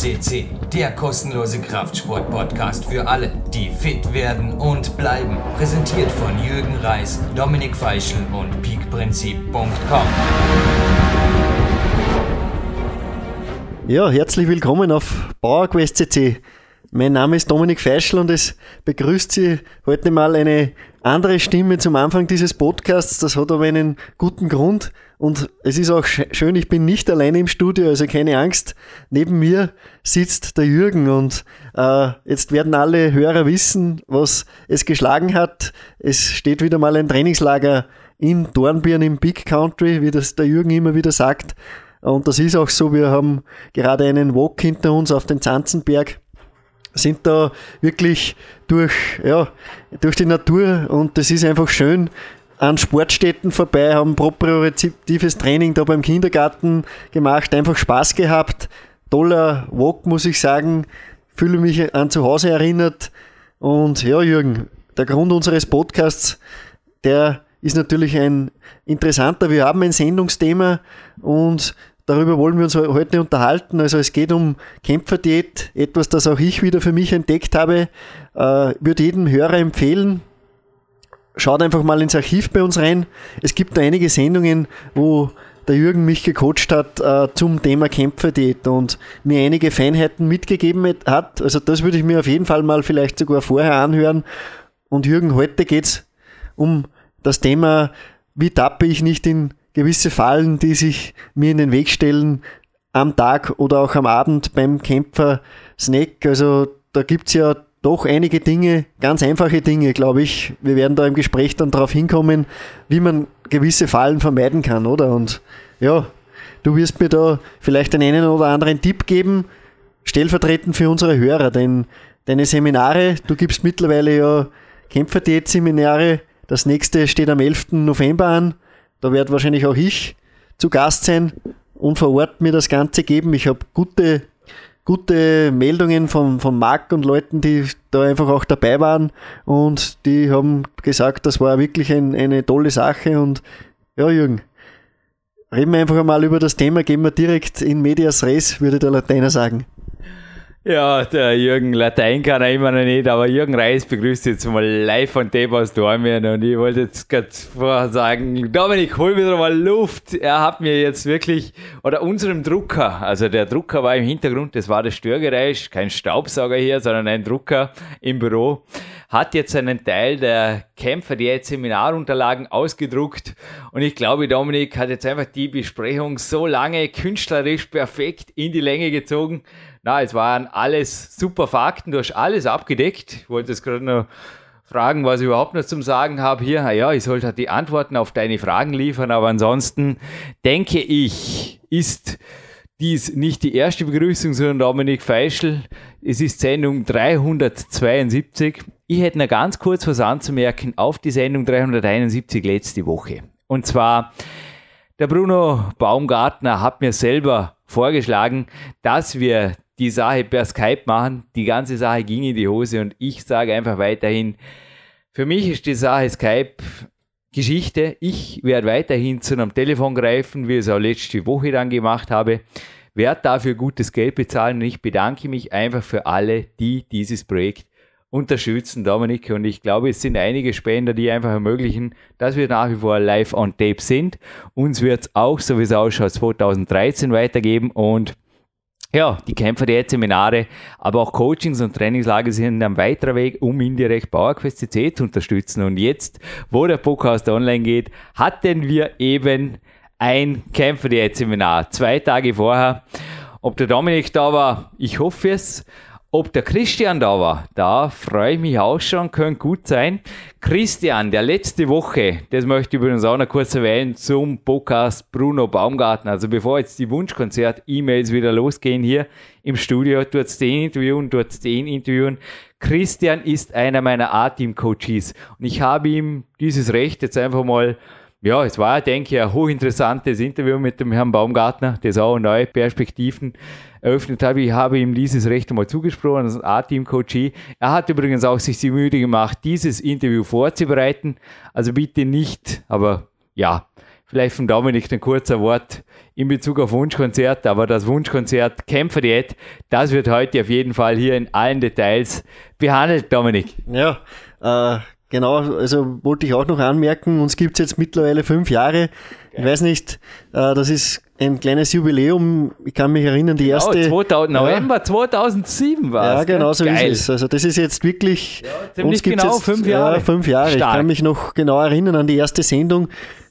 CC, der kostenlose Kraftsport-Podcast für alle, die fit werden und bleiben. Präsentiert von Jürgen Reis, Dominik Feischl und peakprinzip.com. Ja, herzlich willkommen auf PowerQuest CC. Mein Name ist Dominik Feischl und es begrüßt Sie heute mal eine andere Stimme zum Anfang dieses Podcasts. Das hat aber einen guten Grund. Und es ist auch schön, ich bin nicht alleine im Studio, also keine Angst. Neben mir sitzt der Jürgen und äh, jetzt werden alle Hörer wissen, was es geschlagen hat. Es steht wieder mal ein Trainingslager in Dornbirn im Big Country, wie das der Jürgen immer wieder sagt. Und das ist auch so, wir haben gerade einen Walk hinter uns auf den Zanzenberg sind da wirklich durch, ja, durch die Natur und das ist einfach schön an Sportstätten vorbei, haben propriozeptives Training da beim Kindergarten gemacht, einfach Spaß gehabt. Toller Walk, muss ich sagen. Fühle mich an zu Hause erinnert. Und ja, Jürgen, der Grund unseres Podcasts, der ist natürlich ein interessanter. Wir haben ein Sendungsthema und Darüber wollen wir uns heute unterhalten. Also es geht um Kämpferdiät, etwas, das auch ich wieder für mich entdeckt habe. Äh, würde jedem Hörer empfehlen, schaut einfach mal ins Archiv bei uns rein. Es gibt da einige Sendungen, wo der Jürgen mich gecoacht hat äh, zum Thema Kämpferdiät und mir einige Feinheiten mitgegeben hat. Also das würde ich mir auf jeden Fall mal vielleicht sogar vorher anhören. Und Jürgen, heute geht es um das Thema, wie tappe ich nicht in gewisse Fallen, die sich mir in den Weg stellen, am Tag oder auch am Abend beim Kämpfer Snack. Also da gibt es ja doch einige Dinge, ganz einfache Dinge, glaube ich. Wir werden da im Gespräch dann darauf hinkommen, wie man gewisse Fallen vermeiden kann, oder? Und ja, du wirst mir da vielleicht den einen oder anderen Tipp geben, stellvertretend für unsere Hörer, denn deine Seminare, du gibst mittlerweile ja Kämpferdiät-Seminare, das nächste steht am 11. November an. Da werde wahrscheinlich auch ich zu Gast sein und vor Ort mir das Ganze geben. Ich habe gute, gute Meldungen von, von Marc und Leuten, die da einfach auch dabei waren. Und die haben gesagt, das war wirklich ein, eine tolle Sache. Und ja, Jürgen, reden wir einfach einmal über das Thema, gehen wir direkt in Medias Res, würde der Lateiner sagen. Ja, der Jürgen Latein kann er immer noch nicht, aber Jürgen Reis begrüßt jetzt mal live von dem aus Dormien und ich wollte jetzt gerade vorher sagen, Dominik, hol wieder mal Luft. Er hat mir jetzt wirklich, oder unserem Drucker, also der Drucker war im Hintergrund, das war das Störgeräusch, kein Staubsauger hier, sondern ein Drucker im Büro, hat jetzt einen Teil der Kämpfer, die jetzt Seminarunterlagen ausgedruckt und ich glaube, Dominik hat jetzt einfach die Besprechung so lange künstlerisch perfekt in die Länge gezogen, na, es waren alles super Fakten, du hast alles abgedeckt. Ich wollte jetzt gerade noch fragen, was ich überhaupt noch zum Sagen habe hier. Ja, ich sollte die Antworten auf deine Fragen liefern, aber ansonsten denke ich, ist dies nicht die erste Begrüßung, sondern Dominik Feischl. Es ist Sendung 372. Ich hätte noch ganz kurz was anzumerken auf die Sendung 371 letzte Woche. Und zwar, der Bruno Baumgartner hat mir selber vorgeschlagen, dass wir die Sache per Skype machen. Die ganze Sache ging in die Hose und ich sage einfach weiterhin, für mich ist die Sache Skype Geschichte. Ich werde weiterhin zu einem Telefon greifen, wie ich es auch letzte Woche dann gemacht habe. Werde dafür gutes Geld bezahlen und ich bedanke mich einfach für alle, die dieses Projekt unterstützen, Dominik. Und ich glaube, es sind einige Spender, die einfach ermöglichen, dass wir nach wie vor live on tape sind. Uns wird es auch, so wie es ausschaut, 2013 weitergeben und ja, die Kämpfer der Seminare, aber auch Coachings und Trainingslager sind ein weiterer Weg, um indirekt PowerQuest CC zu unterstützen. Und jetzt, wo der Podcast online geht, hatten wir eben ein Kämpfer der Seminar, zwei Tage vorher. Ob der Dominik da war, ich hoffe es. Ob der Christian da war, da freue ich mich auch schon, könnte gut sein. Christian, der letzte Woche, das möchte ich übrigens auch noch kurz erwähnen, zum Podcast Bruno Baumgarten. Also bevor jetzt die Wunschkonzert-E-Mails wieder losgehen hier im Studio, es den interviewen, es den interviewen. Christian ist einer meiner A-Team-Coaches und ich habe ihm dieses Recht jetzt einfach mal ja, es war, denke ich, ein hochinteressantes Interview mit dem Herrn Baumgartner, das auch neue Perspektiven eröffnet hat. Ich habe ihm dieses Recht einmal zugesprochen als A-Team-Coachee. Er hat übrigens auch sich die Mühe gemacht, dieses Interview vorzubereiten. Also bitte nicht, aber ja, vielleicht von Dominik ein kurzer Wort in Bezug auf Wunschkonzert, aber das Wunschkonzert Kämpferdiät, das wird heute auf jeden Fall hier in allen Details behandelt, Dominik. Ja, äh, genau, also wollte ich auch noch anmerken, uns gibt es jetzt mittlerweile fünf Jahre. Ich weiß nicht, äh, das ist ein kleines Jubiläum. Ich kann mich erinnern, die erste. Genau, 2000, November ja. 2007 war es. Ja, genau so Geil. ist es. Also, das ist jetzt wirklich. Ja, ziemlich genau jetzt, fünf Jahre. Ja, fünf Jahre. Stark. Ich kann mich noch genau erinnern an die erste Sendung.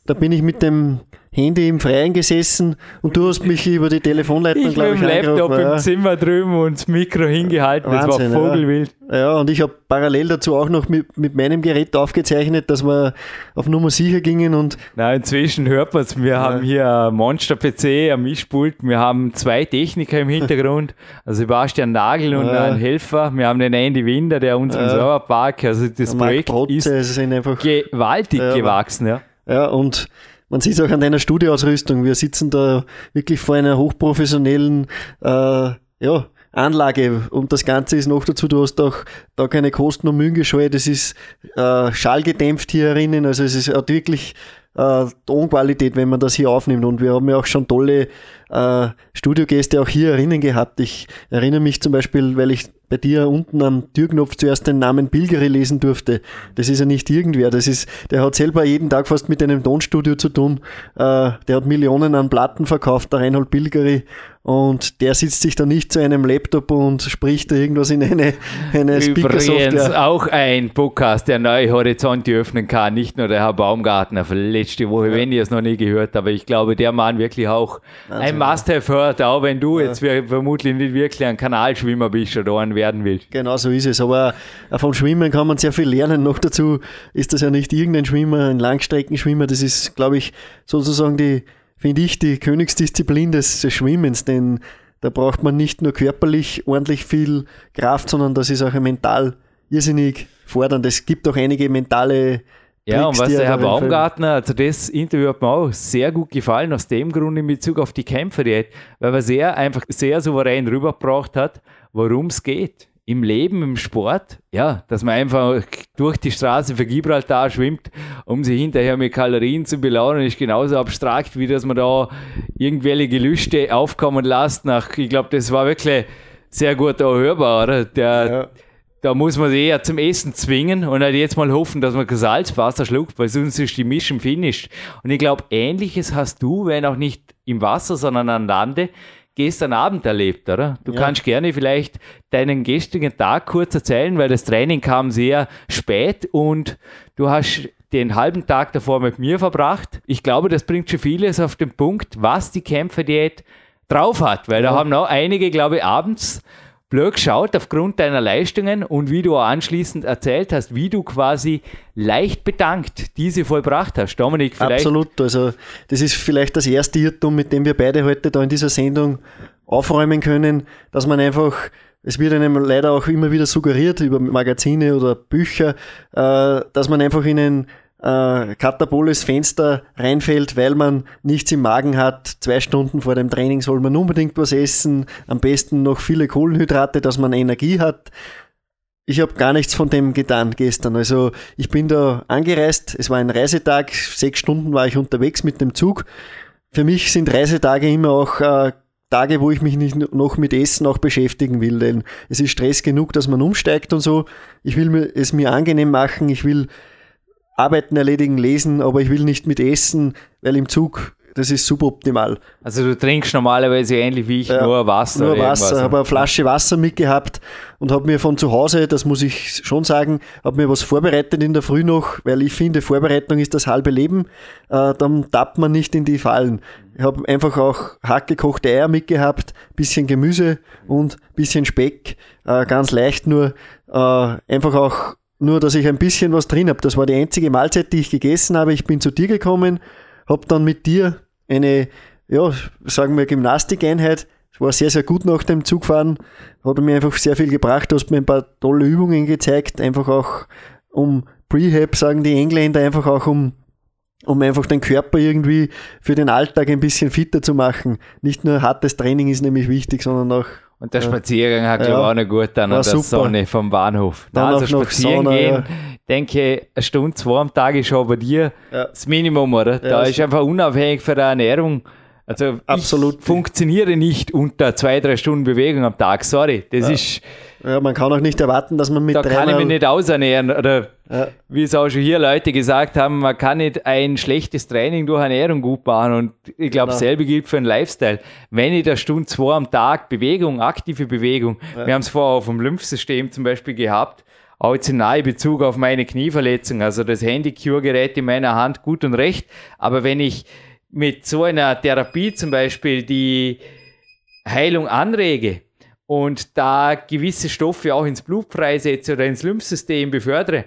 Da bin ich mit dem Handy im Freien gesessen und du hast mich über die Telefonleitung, glaube ich, mit dem Laptop im Zimmer drüben und das Mikro hingehalten. Wahnsinn, das war vogelwild. Ja, ja und ich habe parallel dazu auch noch mit, mit meinem Gerät aufgezeichnet, dass wir auf Nummer sicher gingen und. Na, inzwischen hört man es. Wir ja. haben hier ein Monster-PC, ein Mischpult. Wir haben zwei Techniker im Hintergrund, also Sebastian Nagel und ja. einen Helfer. Wir haben den Andy Winder, der unseren ja. Serverpark, also das Projekt Protze, ist gewaltig gewachsen, ja. Ja, und man sieht es auch an deiner Studioausrüstung. Wir sitzen da wirklich vor einer hochprofessionellen äh, ja, Anlage und das Ganze ist noch dazu, du hast auch da keine Kosten- und Mühengescheu, das ist äh, schallgedämpft hier drinnen, also es ist hat wirklich äh, Tonqualität, wenn man das hier aufnimmt und wir haben ja auch schon tolle äh, Studiogäste auch hier erinnern gehabt. Ich erinnere mich zum Beispiel, weil ich bei dir unten am Türknopf zuerst den Namen Bilgeri lesen durfte. Das ist ja nicht irgendwer. Das ist, der hat selber jeden Tag fast mit einem Tonstudio zu tun. Äh, der hat Millionen an Platten verkauft, der Reinhold Bilgeri. Und der sitzt sich da nicht zu einem Laptop und spricht da irgendwas in eine, eine Übrigens auch ein Podcast, der neue Horizonte öffnen kann. Nicht nur der Herr Baumgartner letzte Woche, ja. wenn ihr es noch nie gehört, aber ich glaube, der Mann wirklich auch also, ein Must-have hört, auch wenn du ja. jetzt vermutlich nicht wirklich ein Kanalschwimmer bist oder ein werden willst. Genau so ist es. Aber vom Schwimmen kann man sehr viel lernen. Noch dazu ist das ja nicht irgendein Schwimmer, ein Langstreckenschwimmer. Das ist, glaube ich, sozusagen die, finde ich, die Königsdisziplin des, des Schwimmens. Denn da braucht man nicht nur körperlich ordentlich viel Kraft, sondern das ist auch mental irrsinnig fordernd. Es gibt auch einige mentale ja, und was der Herr Baumgartner, also das Interview hat mir auch sehr gut gefallen, aus dem Grund in Bezug auf die Kämpferdiät, weil er sehr einfach sehr souverän rübergebracht hat, worum es geht. Im Leben, im Sport, ja, dass man einfach durch die Straße für Gibraltar schwimmt, um sich hinterher mit Kalorien zu belaunen, ist genauso abstrakt, wie dass man da irgendwelche Gelüste aufkommen lässt. Nach, ich glaube, das war wirklich sehr gut hörbar, oder? Der, ja da muss man sich eher zum Essen zwingen und halt jetzt mal hoffen, dass man kein Salzwasser schluckt, weil sonst ist die Mischung finished. Und ich glaube, ähnliches hast du, wenn auch nicht im Wasser, sondern an Lande, gestern Abend erlebt, oder? Du ja. kannst gerne vielleicht deinen gestrigen Tag kurz erzählen, weil das Training kam sehr spät und du hast den halben Tag davor mit mir verbracht. Ich glaube, das bringt schon vieles auf den Punkt, was die Kämpferdiät drauf hat, weil ja. da haben auch einige, glaube ich, abends blöd geschaut aufgrund deiner Leistungen und wie du anschließend erzählt hast, wie du quasi leicht bedankt diese vollbracht hast. Dominik, vielleicht. Absolut. Also, das ist vielleicht das erste Irrtum, mit dem wir beide heute da in dieser Sendung aufräumen können, dass man einfach es wird einem leider auch immer wieder suggeriert über Magazine oder Bücher, äh, dass man einfach in ein äh, kataboles Fenster reinfällt, weil man nichts im Magen hat. Zwei Stunden vor dem Training soll man unbedingt was essen. Am besten noch viele Kohlenhydrate, dass man Energie hat. Ich habe gar nichts von dem getan gestern. Also ich bin da angereist. Es war ein Reisetag. Sechs Stunden war ich unterwegs mit dem Zug. Für mich sind Reisetage immer auch äh, Tage, wo ich mich nicht noch mit Essen auch beschäftigen will, denn es ist Stress genug, dass man umsteigt und so. Ich will es mir angenehm machen. Ich will Arbeiten erledigen, lesen, aber ich will nicht mit essen, weil im Zug, das ist suboptimal. Also du trinkst normalerweise ähnlich wie ich ja, nur Wasser. Nur Wasser, habe eine Flasche Wasser mitgehabt und habe mir von zu Hause, das muss ich schon sagen, habe mir was vorbereitet in der Früh noch, weil ich finde, Vorbereitung ist das halbe Leben. Äh, dann tappt man nicht in die Fallen. Ich habe einfach auch hackgekochte Eier mitgehabt, bisschen Gemüse und bisschen Speck, äh, ganz leicht nur, äh, einfach auch nur, dass ich ein bisschen was drin habe. Das war die einzige Mahlzeit, die ich gegessen habe. Ich bin zu dir gekommen, habe dann mit dir eine, ja, sagen wir, Gymnastikeinheit. Es war sehr, sehr gut nach dem Zugfahren. Hat mir einfach sehr viel gebracht. Du hast mir ein paar tolle Übungen gezeigt. Einfach auch um Prehab, sagen die Engländer, einfach auch um um einfach den Körper irgendwie für den Alltag ein bisschen fitter zu machen. Nicht nur hartes Training ist nämlich wichtig, sondern auch Und der Spaziergang hat, glaube ich, auch noch gut dann an der super. Sonne vom Bahnhof. Dann also spazieren Sonne, gehen, ja. denke eine Stunde, zwei am Tag ist schon bei dir ja. das Minimum, oder? Da ist einfach unabhängig von der Ernährung. Also Absolut. ich funktioniere nicht unter zwei, drei Stunden Bewegung am Tag. Sorry, das ist ja, man kann auch nicht erwarten, dass man mit Da kann ich mich nicht ausernähren. Oder ja. wie es auch schon hier Leute gesagt haben, man kann nicht ein schlechtes Training durch Ernährung gut machen. Und ich glaube, genau. dasselbe gilt für einen Lifestyle. Wenn ich da Stunde zwei am Tag Bewegung, aktive Bewegung, ja. wir haben es vorher auf dem Lymphsystem zum Beispiel gehabt, auch jetzt in nahe Bezug auf meine Knieverletzung, also das Handy-Cure-Gerät in meiner Hand, gut und recht. Aber wenn ich mit so einer Therapie zum Beispiel die Heilung anrege, und da gewisse Stoffe auch ins Blut freisetze oder ins Lymphsystem befördere,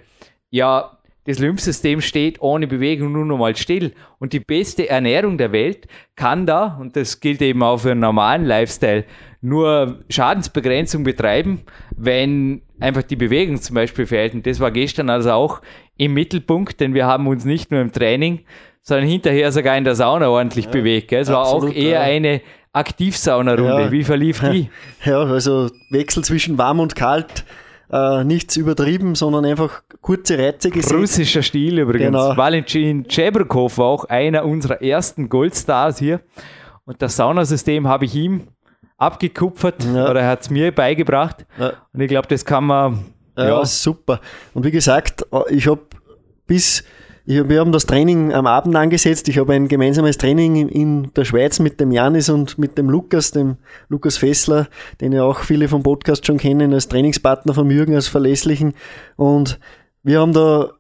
ja, das Lymphsystem steht ohne Bewegung nur noch mal still. Und die beste Ernährung der Welt kann da, und das gilt eben auch für einen normalen Lifestyle, nur Schadensbegrenzung betreiben, wenn einfach die Bewegung zum Beispiel fehlt. Und das war gestern also auch im Mittelpunkt, denn wir haben uns nicht nur im Training, sondern hinterher sogar in der Sauna ordentlich ja, bewegt. Es war auch eher ja. eine Aktivsaunarunde. Ja, Wie verlief die? Ja, also Wechsel zwischen warm und kalt. Äh, nichts übertrieben, sondern einfach kurze Reize gesetzt. Russischer Stil übrigens. Genau. Valentin Chebrikov war auch einer unserer ersten Goldstars hier. Und das Saunasystem habe ich ihm abgekupfert ja. oder er hat es mir beigebracht. Ja. Und ich glaube, das kann man. Ja, ja, super. Und wie gesagt, ich habe bis ich, wir haben das Training am Abend angesetzt. Ich habe ein gemeinsames Training in, der Schweiz mit dem Janis und mit dem Lukas, dem Lukas Fessler, den ja auch viele vom Podcast schon kennen, als Trainingspartner von Jürgen, als verlässlichen. Und wir haben da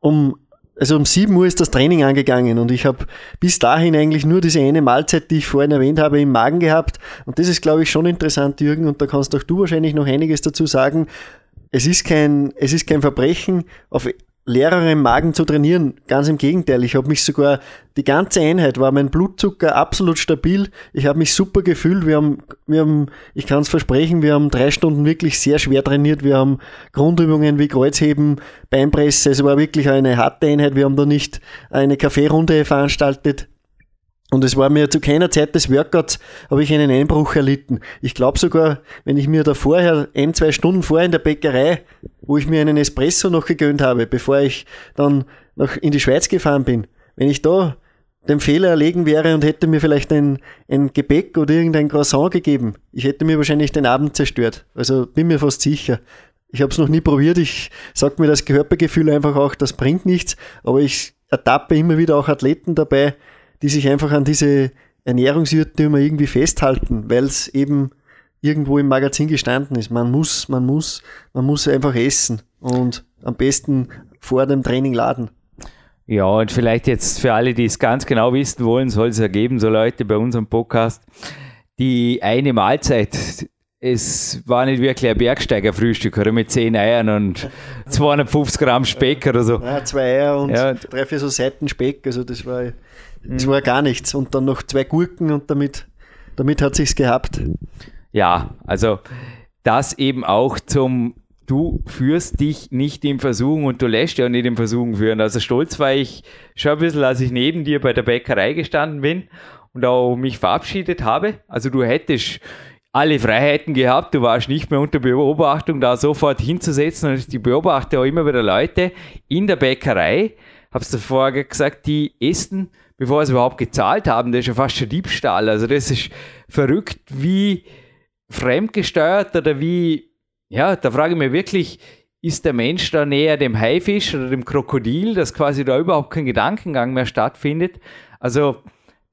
um also um 7 Uhr ist das Training angegangen und ich habe bis dahin eigentlich nur diese eine Mahlzeit, die ich vorhin erwähnt habe, im Magen gehabt. Und das ist, glaube ich, schon interessant, Jürgen, und da kannst auch du wahrscheinlich noch einiges dazu sagen. Es ist kein, es ist kein Verbrechen, auf leererem Magen zu trainieren. Ganz im Gegenteil, ich habe mich sogar, die ganze Einheit war mein Blutzucker absolut stabil. Ich habe mich super gefühlt. Wir haben, wir haben, ich kann es versprechen, wir haben drei Stunden wirklich sehr schwer trainiert. Wir haben Grundübungen wie Kreuzheben, Beinpresse. Es war wirklich eine harte Einheit. Wir haben da nicht eine Kaffeerunde veranstaltet. Und es war mir zu keiner Zeit des Workouts, habe ich einen Einbruch erlitten. Ich glaube sogar, wenn ich mir da vorher, ein, zwei Stunden vorher in der Bäckerei, wo ich mir einen Espresso noch gegönnt habe, bevor ich dann noch in die Schweiz gefahren bin, wenn ich da den Fehler erlegen wäre und hätte mir vielleicht ein, ein Gebäck oder irgendein Croissant gegeben, ich hätte mir wahrscheinlich den Abend zerstört. Also bin mir fast sicher. Ich habe es noch nie probiert. Ich sag mir das Körpergefühl einfach auch, das bringt nichts. Aber ich ertappe immer wieder auch Athleten dabei, die sich einfach an diese Ernährungsirrtümer irgendwie festhalten, weil es eben irgendwo im Magazin gestanden ist. Man muss, man muss, man muss einfach essen und am besten vor dem Training laden. Ja, und vielleicht jetzt für alle, die es ganz genau wissen wollen, soll es ergeben, so Leute bei unserem Podcast, die eine Mahlzeit, es war nicht wirklich ein Bergsteigerfrühstück, oder mit 10 Eiern und 250 Gramm Speck oder so. Ja, zwei Eier und ja. drei, vier so Seiten Speck, also das war es war gar nichts. Und dann noch zwei Gurken und damit, damit hat sich's gehabt. Ja, also das eben auch zum Du führst dich nicht in Versuchung und du lässt ja auch nicht in Versuchung führen. Also stolz war ich schon ein bisschen, als ich neben dir bei der Bäckerei gestanden bin und auch mich verabschiedet habe. Also du hättest alle Freiheiten gehabt, du warst nicht mehr unter Beobachtung, da sofort hinzusetzen und ich beobachte auch immer wieder Leute in der Bäckerei, hab's davor gesagt, die essen bevor sie überhaupt gezahlt haben. Das ist ja fast schon Diebstahl. Also das ist verrückt, wie fremdgesteuert oder wie, ja, da frage ich mich wirklich, ist der Mensch da näher dem Haifisch oder dem Krokodil, dass quasi da überhaupt kein Gedankengang mehr stattfindet? Also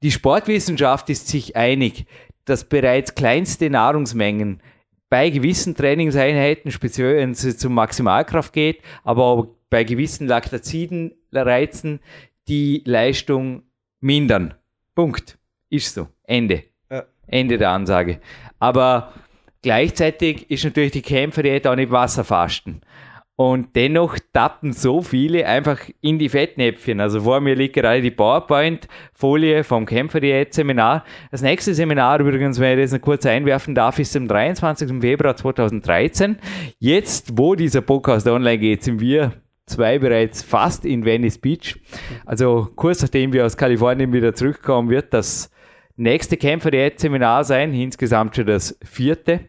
die Sportwissenschaft ist sich einig, dass bereits kleinste Nahrungsmengen bei gewissen Trainingseinheiten, speziell wenn es zum Maximalkraft geht, aber auch bei gewissen Laktaziden-Reizen die Leistung mindern. Punkt. Ist so. Ende. Ja. Ende der Ansage. Aber gleichzeitig ist natürlich die Kämpferdiät auch nicht Wasserfasten. Und dennoch tappen so viele einfach in die Fettnäpfchen. Also vor mir liegt gerade die PowerPoint-Folie vom Kämpferdiät-Seminar. Das nächste Seminar übrigens, wenn ich das noch kurz einwerfen darf, ist am 23. Februar 2013. Jetzt, wo dieser Podcast online geht, sind wir zwei bereits fast in Venice Beach. Also kurz nachdem wir aus Kalifornien wieder zurückkommen, wird das nächste Kämpfer Seminar sein, insgesamt schon das vierte.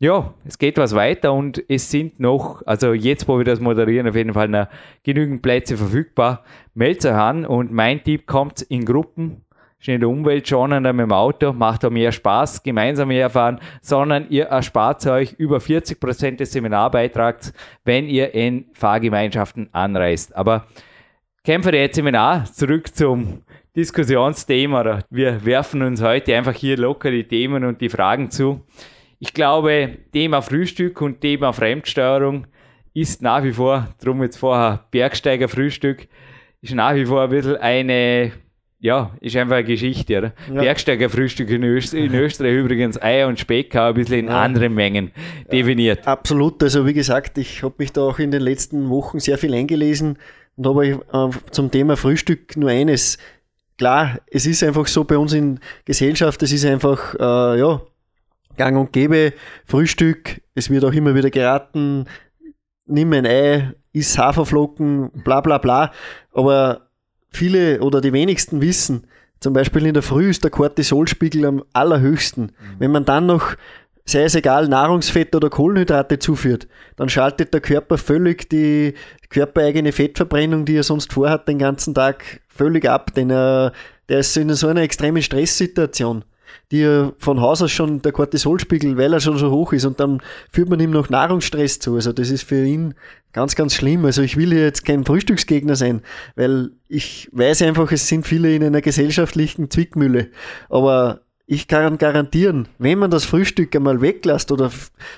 Ja, es geht was weiter und es sind noch, also jetzt, wo wir das moderieren, auf jeden Fall noch genügend Plätze verfügbar. Meldet euch an und mein Tipp kommt in Gruppen, ist nicht umweltschonender mit dem Auto, macht auch mehr Spaß, gemeinsam herfahren, sondern ihr erspart euch über 40 Prozent des Seminarbeitrags, wenn ihr in Fahrgemeinschaften anreist. Aber Kämpfer der Seminar, zurück zum Diskussionsthema. Wir werfen uns heute einfach hier locker die Themen und die Fragen zu. Ich glaube, Thema Frühstück und Thema Fremdsteuerung ist nach wie vor, drum jetzt vorher Bergsteiger-Frühstück, ist nach wie vor ein bisschen eine, ja, ist einfach eine Geschichte, oder? Ja. Bergsteiger-Frühstück in, Öst in, Österreich übrigens Eier und Speck auch ein bisschen in ja. anderen Mengen definiert. Ja, absolut, also wie gesagt, ich habe mich da auch in den letzten Wochen sehr viel eingelesen und habe äh, zum Thema Frühstück nur eines. Klar, es ist einfach so bei uns in Gesellschaft, es ist einfach, äh, ja, gang und gäbe, Frühstück, es wird auch immer wieder geraten, nimm ein Ei, iss Haferflocken, bla bla bla. Aber viele oder die wenigsten wissen, zum Beispiel in der Früh ist der Cortisolspiegel am allerhöchsten. Mhm. Wenn man dann noch, sei es egal, Nahrungsfett oder Kohlenhydrate zuführt, dann schaltet der Körper völlig die körpereigene Fettverbrennung, die er sonst vorhat, den ganzen Tag völlig ab, denn er, der ist in so einer extremen Stresssituation die ja von Haus aus schon der Cortisolspiegel, weil er schon so hoch ist und dann führt man ihm noch Nahrungsstress zu. Also das ist für ihn ganz, ganz schlimm. Also ich will hier jetzt kein Frühstücksgegner sein, weil ich weiß einfach, es sind viele in einer gesellschaftlichen Zwickmühle. Aber ich kann garantieren, wenn man das Frühstück einmal weglässt oder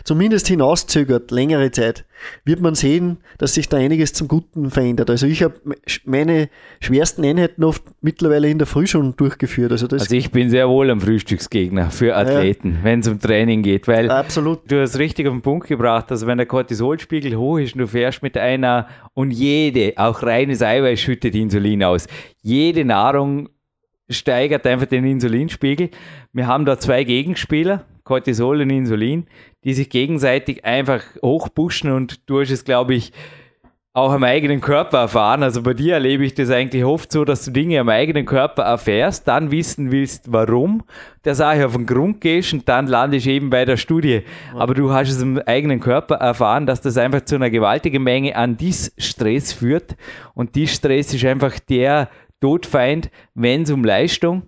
zumindest hinauszögert, längere Zeit, wird man sehen, dass sich da einiges zum Guten verändert. Also ich habe meine schwersten Einheiten oft mittlerweile in der Früh schon durchgeführt. Also, also ich bin sehr wohl ein Frühstücksgegner für Athleten, ja. wenn es um Training geht, weil Absolut. du hast richtig auf den Punkt gebracht, also wenn der Cortisolspiegel hoch ist und du fährst mit einer und jede, auch reines Eiweiß schüttet Insulin aus. Jede Nahrung steigert einfach den Insulinspiegel. Wir haben da zwei Gegenspieler, Cortisol und Insulin, die sich gegenseitig einfach hochpushen und du hast es, glaube ich, auch am eigenen Körper erfahren. Also bei dir erlebe ich das eigentlich oft so, dass du Dinge am eigenen Körper erfährst, dann wissen willst, warum, der Sache auf den Grund gehst und dann landest du eben bei der Studie. Aber du hast es am eigenen Körper erfahren, dass das einfach zu einer gewaltigen Menge an Dis-Stress führt. Und Dis-Stress ist einfach der Todfeind, wenn es um Leistung,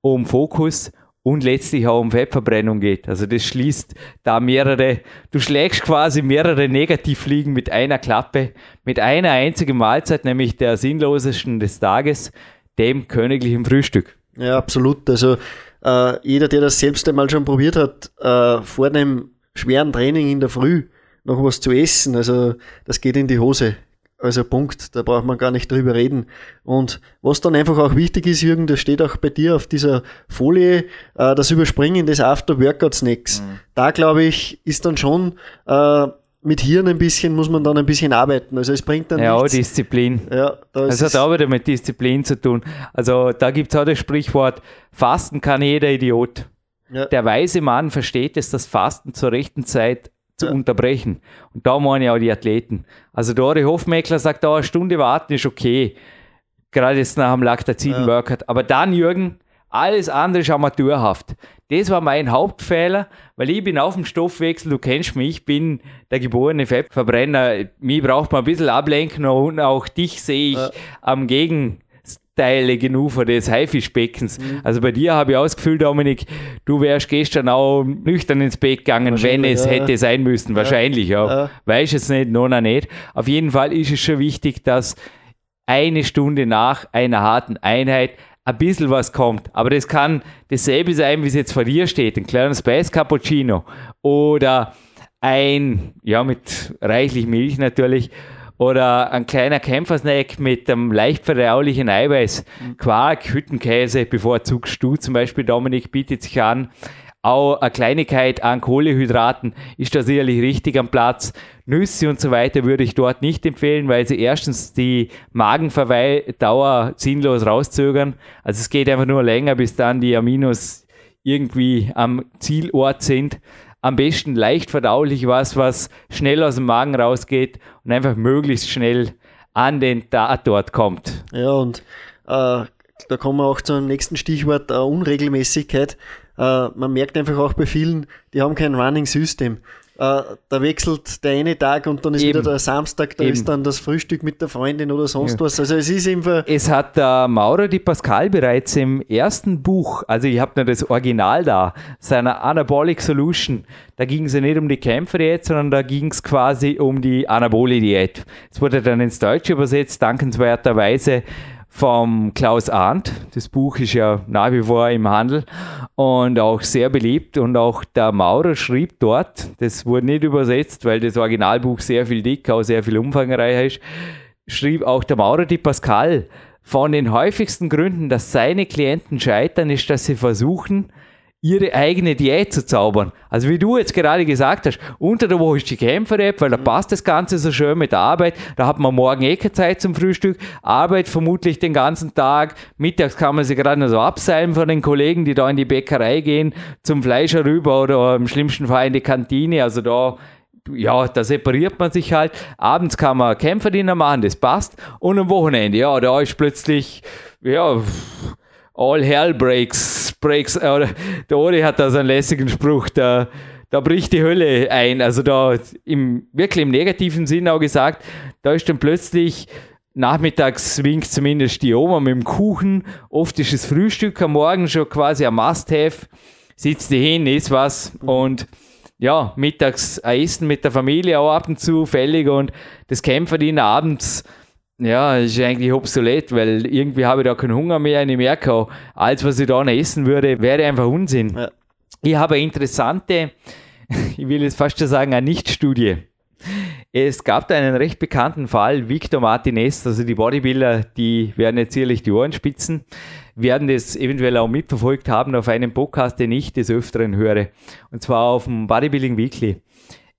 um Fokus und letztlich auch um Fettverbrennung geht. Also das schließt da mehrere, du schlägst quasi mehrere Negativliegen mit einer Klappe, mit einer einzigen Mahlzeit, nämlich der sinnlosesten des Tages, dem königlichen Frühstück. Ja, absolut. Also äh, jeder, der das selbst einmal schon probiert hat, äh, vor dem schweren Training in der Früh noch was zu essen, also das geht in die Hose. Also Punkt, da braucht man gar nicht drüber reden. Und was dann einfach auch wichtig ist, Jürgen, das steht auch bei dir auf dieser Folie, äh, das Überspringen des After-Workout-Snacks. Mhm. Da glaube ich, ist dann schon äh, mit Hirn ein bisschen, muss man dann ein bisschen arbeiten. Also es bringt dann Ja, nichts. Disziplin. Ja, da das hat auch wieder mit Disziplin zu tun. Also da gibt es auch das Sprichwort, Fasten kann jeder Idiot. Ja. Der weise Mann versteht es, dass Fasten zur rechten Zeit zu ja. unterbrechen. Und da meine ich auch die Athleten. Also Dori Hofmeckler sagt, da eine Stunde warten ist okay. Gerade jetzt nach dem Laktazin-Workout. Ja. Aber dann, Jürgen, alles andere ist amateurhaft. Das war mein Hauptfehler, weil ich bin auf dem Stoffwechsel, du kennst mich, ich bin der geborene Fettverbrenner. Mich braucht man ein bisschen ablenken und auch dich sehe ich ja. am Gegen Teile genug von des Haifischbeckens. Mhm. Also bei dir habe ich ausgefühlt, Dominik, du wärst gestern auch nüchtern ins Bett gegangen, wenn es ja. hätte sein müssen. Wahrscheinlich, ja. ja. Weiß es nicht, nona nicht. Auf jeden Fall ist es schon wichtig, dass eine Stunde nach einer harten Einheit ein bisschen was kommt. Aber das kann dasselbe sein, wie es jetzt vor dir steht. Ein kleiner Space Cappuccino oder ein, ja, mit reichlich Milch natürlich oder ein kleiner Kämpfersnack mit einem leicht verdaulichen Eiweiß. Mhm. Quark, Hüttenkäse bevorzugst du zum Beispiel, Dominik, bietet sich an. Auch eine Kleinigkeit an Kohlehydraten ist da sicherlich richtig am Platz. Nüsse und so weiter würde ich dort nicht empfehlen, weil sie erstens die Magenverweildauer sinnlos rauszögern. Also es geht einfach nur länger, bis dann die Aminos irgendwie am Zielort sind am besten leicht verdaulich was, was schnell aus dem Magen rausgeht und einfach möglichst schnell an den Tatort kommt. Ja, und äh, da kommen wir auch zum nächsten Stichwort, äh, Unregelmäßigkeit. Äh, man merkt einfach auch bei vielen, die haben kein Running System. Äh, da wechselt der eine Tag und dann ist Eben. wieder der Samstag, da Eben. ist dann das Frühstück mit der Freundin oder sonst Ja. was. Also es ist einfach, Es hat der Mauro Di Pascal bereits im ersten Buch, also ich habe nur das Original da, seiner Anabolic Solution, da ging es ja nicht um die Kämpferdiät, sondern da ging es quasi um die Anabole-Diät. Es wurde dann ins Deutsche übersetzt, dankenswerterweise vom Klaus Arndt. Das Buch ist ja nach wie vor im Handel und auch sehr beliebt. Und auch der Maurer schrieb dort, das wurde nicht übersetzt, weil das Originalbuch sehr viel dicker, auch sehr viel umfangreicher ist, schrieb auch der Maurer Di Pascal, von den häufigsten Gründen, dass seine Klienten scheitern, ist, dass sie versuchen, ihre eigene Diät zu zaubern. Also wie du jetzt gerade gesagt hast, unter der Woche ist die Kämpfer-App, weil da passt das Ganze so schön mit der Arbeit. Da hat man morgen eh keine Zeit zum Frühstück, Arbeit vermutlich den ganzen Tag. Mittags kann man sich gerade noch so abseilen von den Kollegen, die da in die Bäckerei gehen, zum Fleischer rüber oder im schlimmsten Fall in die Kantine. Also da ja, da separiert man sich halt. Abends kann man Kämpferdiener machen, das passt. Und am Wochenende, ja, da ist plötzlich, ja, all hell breaks, breaks, äh, oder der Ori hat da so einen lässigen Spruch, da, da bricht die Hölle ein. Also da im, wirklich im negativen Sinn auch gesagt, da ist dann plötzlich nachmittags winkt zumindest die Oma mit dem Kuchen. Oft ist das Frühstück am Morgen schon quasi ein Must-Have. Sitzt die hin, isst was und ja, mittags ein Essen mit der Familie auch ab und zu fällig und das Kämpferdiener abends, ja, ist eigentlich obsolet, weil irgendwie habe ich da keinen Hunger mehr ich merke auch, alles, was ich da noch essen würde, wäre einfach Unsinn. Ja. Ich habe eine interessante, ich will jetzt fast schon sagen, eine Nicht-Studie. Es gab da einen recht bekannten Fall, Victor Martinez, also die Bodybuilder, die werden jetzt sicherlich die Ohren spitzen, werden das eventuell auch mitverfolgt haben auf einem Podcast, den ich des Öfteren höre. Und zwar auf dem Bodybuilding Weekly.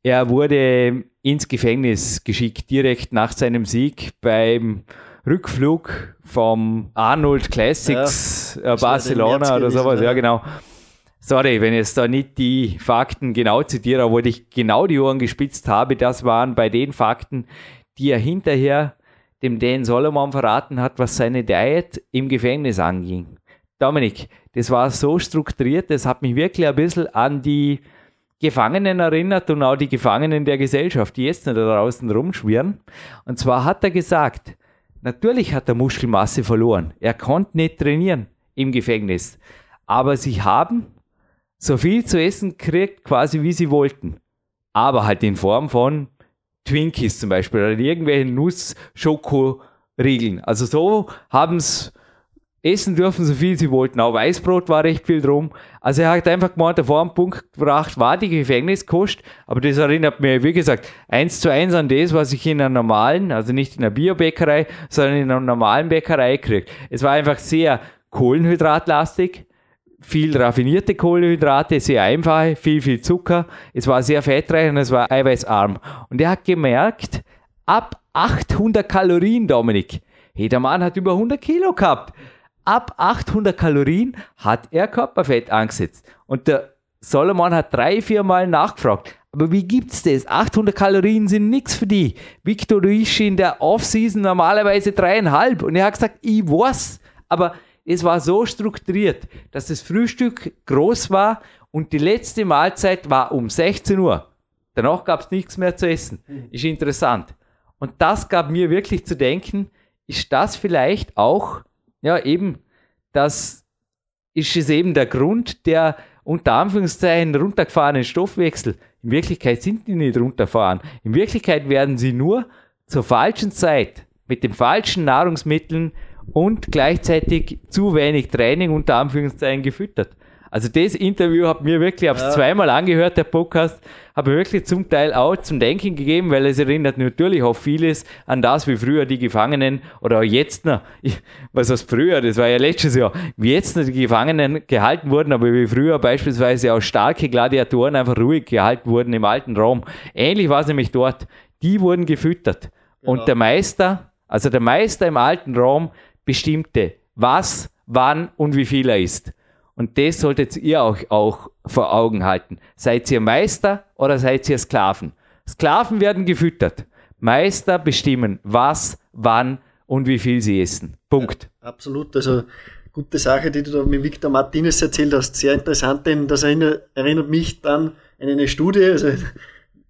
Er wurde ins Gefängnis geschickt, direkt nach seinem Sieg beim Rückflug vom Arnold Classics äh, war im Barcelona oder sowas, ja. ja genau. Sorry, wenn ich jetzt da nicht die Fakten genau zitiere, wo ich genau die Ohren gespitzt habe, das waren bei den Fakten, die er hinterher dem Dan Solomon verraten hat, was seine Diet im Gefängnis anging. Dominik, das war so strukturiert, das hat mich wirklich ein bisschen an die Gefangenen erinnert und auch die Gefangenen der Gesellschaft, die jetzt noch da draußen rumschwirren. Und zwar hat er gesagt, natürlich hat er Muskelmasse verloren. Er konnte nicht trainieren im Gefängnis. Aber sie haben so viel zu essen gekriegt, quasi wie sie wollten. Aber halt in Form von Twinkies zum Beispiel oder irgendwelchen Nuss-Schokoriegeln. Also so haben es essen dürfen, so viel sie wollten. Auch Weißbrot war recht viel drum. Also er hat einfach gemeint, einen Punkt gebracht, war die Gefängniskost, aber das erinnert mich, wie gesagt, eins zu eins an das, was ich in einer normalen, also nicht in einer Biobäckerei, sondern in einer normalen Bäckerei kriege. Es war einfach sehr kohlenhydratlastig, viel raffinierte Kohlenhydrate, sehr einfache, viel, viel Zucker. Es war sehr fettreich und es war eiweißarm. Und er hat gemerkt, ab 800 Kalorien, Dominik, hey, der Mann hat über 100 Kilo gehabt. Ab 800 Kalorien hat er Körperfett angesetzt. Und der Solomon hat drei, vier Mal nachgefragt. Aber wie gibt's das? 800 Kalorien sind nichts für die. Victor Ruiz in der Offseason normalerweise dreieinhalb. Und er hat gesagt, ich weiß, aber es war so strukturiert, dass das Frühstück groß war und die letzte Mahlzeit war um 16 Uhr. Danach gab es nichts mehr zu essen. Ist interessant. Und das gab mir wirklich zu denken, ist das vielleicht auch, ja, eben, das ist es eben der Grund der unter Anführungszeichen runtergefahrenen Stoffwechsel. In Wirklichkeit sind die nicht runterfahren. In Wirklichkeit werden sie nur zur falschen Zeit mit den falschen Nahrungsmitteln und gleichzeitig zu wenig Training unter Anführungszeichen gefüttert. Also das Interview hat mir wirklich, habe Ja. zweimal angehört, der Podcast, habe mir wirklich zum Teil auch zum Denken gegeben, weil es erinnert natürlich auch vieles an das, wie früher die Gefangenen oder auch jetzt noch, was heißt früher, das war ja letztes Jahr, wie jetzt noch die Gefangenen gehalten wurden, aber wie früher beispielsweise auch starke Gladiatoren einfach ruhig gehalten wurden im alten Rom. Ähnlich war es nämlich dort. Die wurden gefüttert. Und der Meister, also der Meister im alten Rom, bestimmte, was, wann und wie viel er isst. Und das solltet ihr auch, auch vor Augen halten. Seid ihr Meister oder seid ihr Sklaven? Sklaven werden gefüttert. Meister bestimmen, was, wann und wie viel sie essen. Punkt. Ja, absolut. Also gute Sache, die du da mit Victor Martinez erzählt hast. Sehr interessant, denn das erinnert, mich dann an eine Studie. Also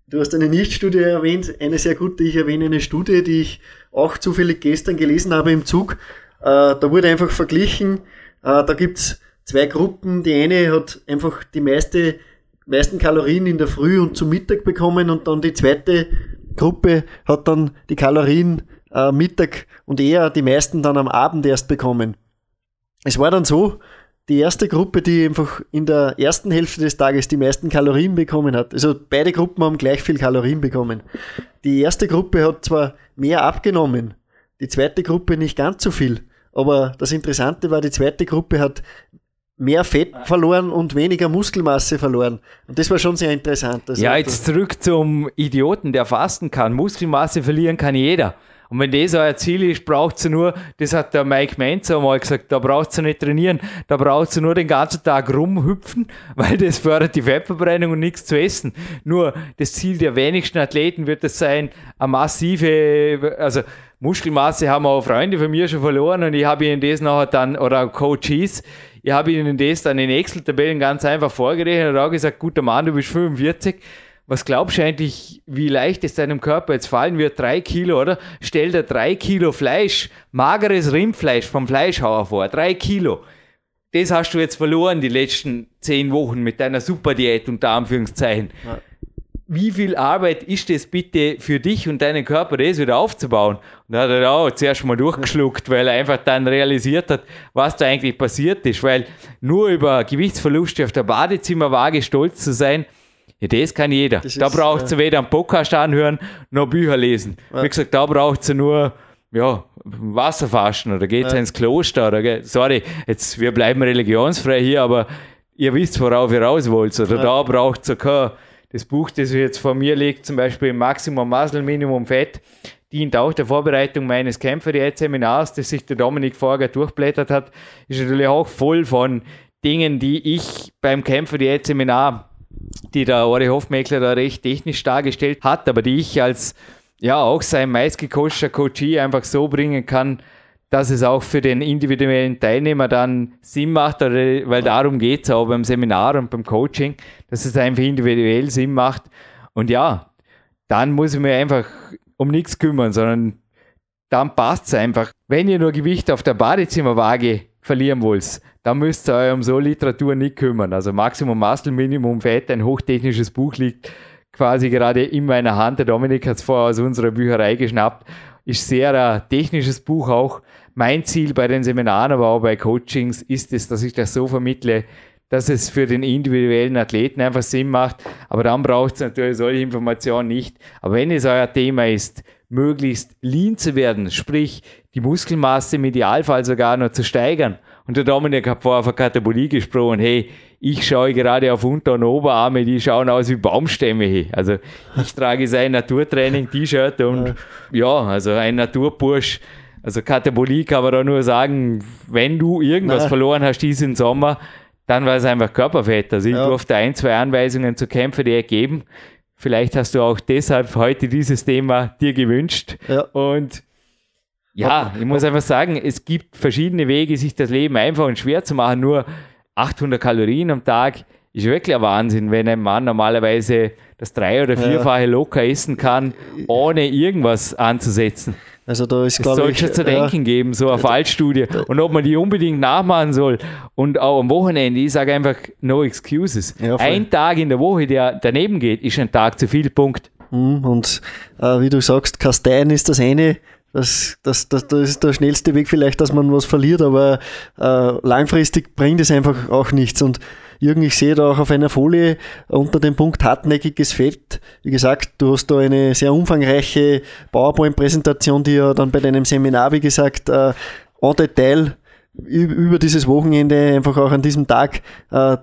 du hast eine Nicht-Studie erwähnt, eine sehr gute. Ich erwähne eine Studie, die ich auch zufällig gestern gelesen habe im Zug. Äh, da wurde einfach verglichen. Äh, da gibt's zwei Gruppen. Die eine hat einfach die meiste, meisten Kalorien in der Früh und zum Mittag bekommen und dann die zweite Gruppe hat dann die Kalorien äh, Mittag und eher die meisten dann am Abend erst bekommen. Es war dann so, die erste Gruppe, die einfach in der ersten Hälfte des Tages die meisten Kalorien bekommen hat. Also beide Gruppen haben gleich viel Kalorien bekommen. Die erste Gruppe hat zwar mehr abgenommen, die zweite Gruppe nicht ganz so viel. Aber das Interessante war, die zweite Gruppe hat mehr Fett verloren und weniger Muskelmasse verloren. Und das war schon sehr interessant. Also ja, jetzt zurück zum Idioten, der fasten kann. Muskelmasse verlieren kann jeder. Und wenn das euer Ziel ist, braucht ihr nur, das hat der Mike Menzer mal gesagt, da braucht ihr nicht trainieren, da braucht ihr nur den ganzen Tag rumhüpfen, weil das fördert die Fettverbrennung und nichts zu essen. Nur das Ziel der wenigsten Athleten wird es sein, eine massive, also Muskelmasse haben auch Freunde von mir schon verloren und ich habe ihnen das nachher dann, oder Coaches, ich habe ihnen das dann in Excel-Tabellen ganz einfach vorgerechnet und auch gesagt, guter Mann, du bist 45, was glaubst du eigentlich, wie leicht es deinem Körper jetzt fallen wird? Drei Kilo, oder? Stell dir drei Kilo Fleisch, mageres Rindfleisch vom Fleischhauer vor. Drei Kilo. Das hast du jetzt verloren die letzten zehn Wochen mit deiner Superdiät unter Anführungszeichen. Ja. Wie viel Arbeit ist das bitte für dich und deinen Körper, das wieder aufzubauen? Und da hat er auch zuerst mal durchgeschluckt, weil er einfach dann realisiert hat, was da eigentlich passiert ist. Weil nur über Gewichtsverluste auf der Badezimmerwaage stolz zu sein, ja, das kann jeder. Das da braucht ihr äh, weder einen Podcast anhören, noch Bücher lesen. Ja. Wie gesagt, da braucht ihr nur ja, Wasserfasten oder geht ja. ins Kloster oder sorry, jetzt wir bleiben religionsfrei hier, aber ihr wisst, worauf ihr raus wollt. Oder ja. da braucht ihr kein, das Buch, das jetzt vor mir liegt, zum Beispiel Maximum Muscle, Minimum Fett, dient auch der Vorbereitung meines Kämpfer-Seminars, das sich der Dominik vorher durchblättert hat, ist natürlich auch voll von Dingen, die ich beim Kämpfer-Seminar die der Ori Hofmeckler da recht technisch dargestellt hat, aber die ich als ja auch sein meistgecoachter Coachie einfach so bringen kann, dass es auch für den individuellen Teilnehmer dann Sinn macht, weil darum geht es auch beim Seminar und beim Coaching, dass es einfach individuell Sinn macht. Und ja, dann muss ich mir einfach um nichts kümmern, sondern dann passt es einfach. Wenn ihr nur Gewicht auf der Badezimmerwaage verlieren wollt, dann müsst ihr euch um so Literatur nicht kümmern. Also Maximum Muscle, Minimum Fett, ein hochtechnisches Buch liegt quasi gerade in meiner Hand. Der Dominik hat es vorher aus unserer Bücherei geschnappt. Ist sehr ein technisches Buch auch. Mein Ziel bei den Seminaren, aber auch bei Coachings ist es, dass ich das so vermittle, dass es für den individuellen Athleten einfach Sinn macht. Aber dann braucht es natürlich solche Informationen nicht. Aber wenn es euer Thema ist, möglichst lean zu werden, sprich die Muskelmasse im Idealfall sogar noch zu steigern und der Dominik hat vorher von Katabolie gesprochen. Hey, ich schaue gerade auf Unter- und Oberarme, die schauen aus wie Baumstämme. Hey. Also ich trage sein Naturtraining-T-Shirt und ja. also ein Naturbursch. Also Katabolie kann man da nur sagen, wenn du irgendwas Nein. verloren hast diesen Sommer, dann war es einfach Körperfett. Also ich ja. durfte ein, zwei Anweisungen zu Kämpfen dir geben. Vielleicht hast du auch deshalb heute dieses Thema dir gewünscht. Ja. Und ja, ich muss einfach sagen, es gibt verschiedene Wege, sich das Leben einfach und schwer zu machen. Nur 800 Kalorien am Tag ist wirklich ein Wahnsinn, wenn ein Mann normalerweise das drei- oder vierfache locker essen kann, ohne irgendwas anzusetzen. Also da ist, glaube ich... Sollte zu denken ja, geben, so eine Fallstudie. Und ob man die unbedingt nachmachen soll. Und auch am Wochenende, ich sage einfach, no excuses. Ja, ein Tag in der Woche, der daneben geht, ist ein Tag zu viel, Punkt. Mhm, und äh, wie du sagst, Kasteien ist das eine, das, das, das, das ist der schnellste Weg vielleicht, dass man was verliert, aber äh, langfristig bringt es einfach auch nichts. Und Jürgen, ich sehe da auch auf einer Folie unter dem Punkt hartnäckiges Fett. Wie gesagt, du hast da eine sehr umfangreiche PowerPoint-Präsentation, die ja dann bei deinem Seminar, wie gesagt, äh, en Detail über dieses Wochenende, einfach auch an diesem Tag, äh,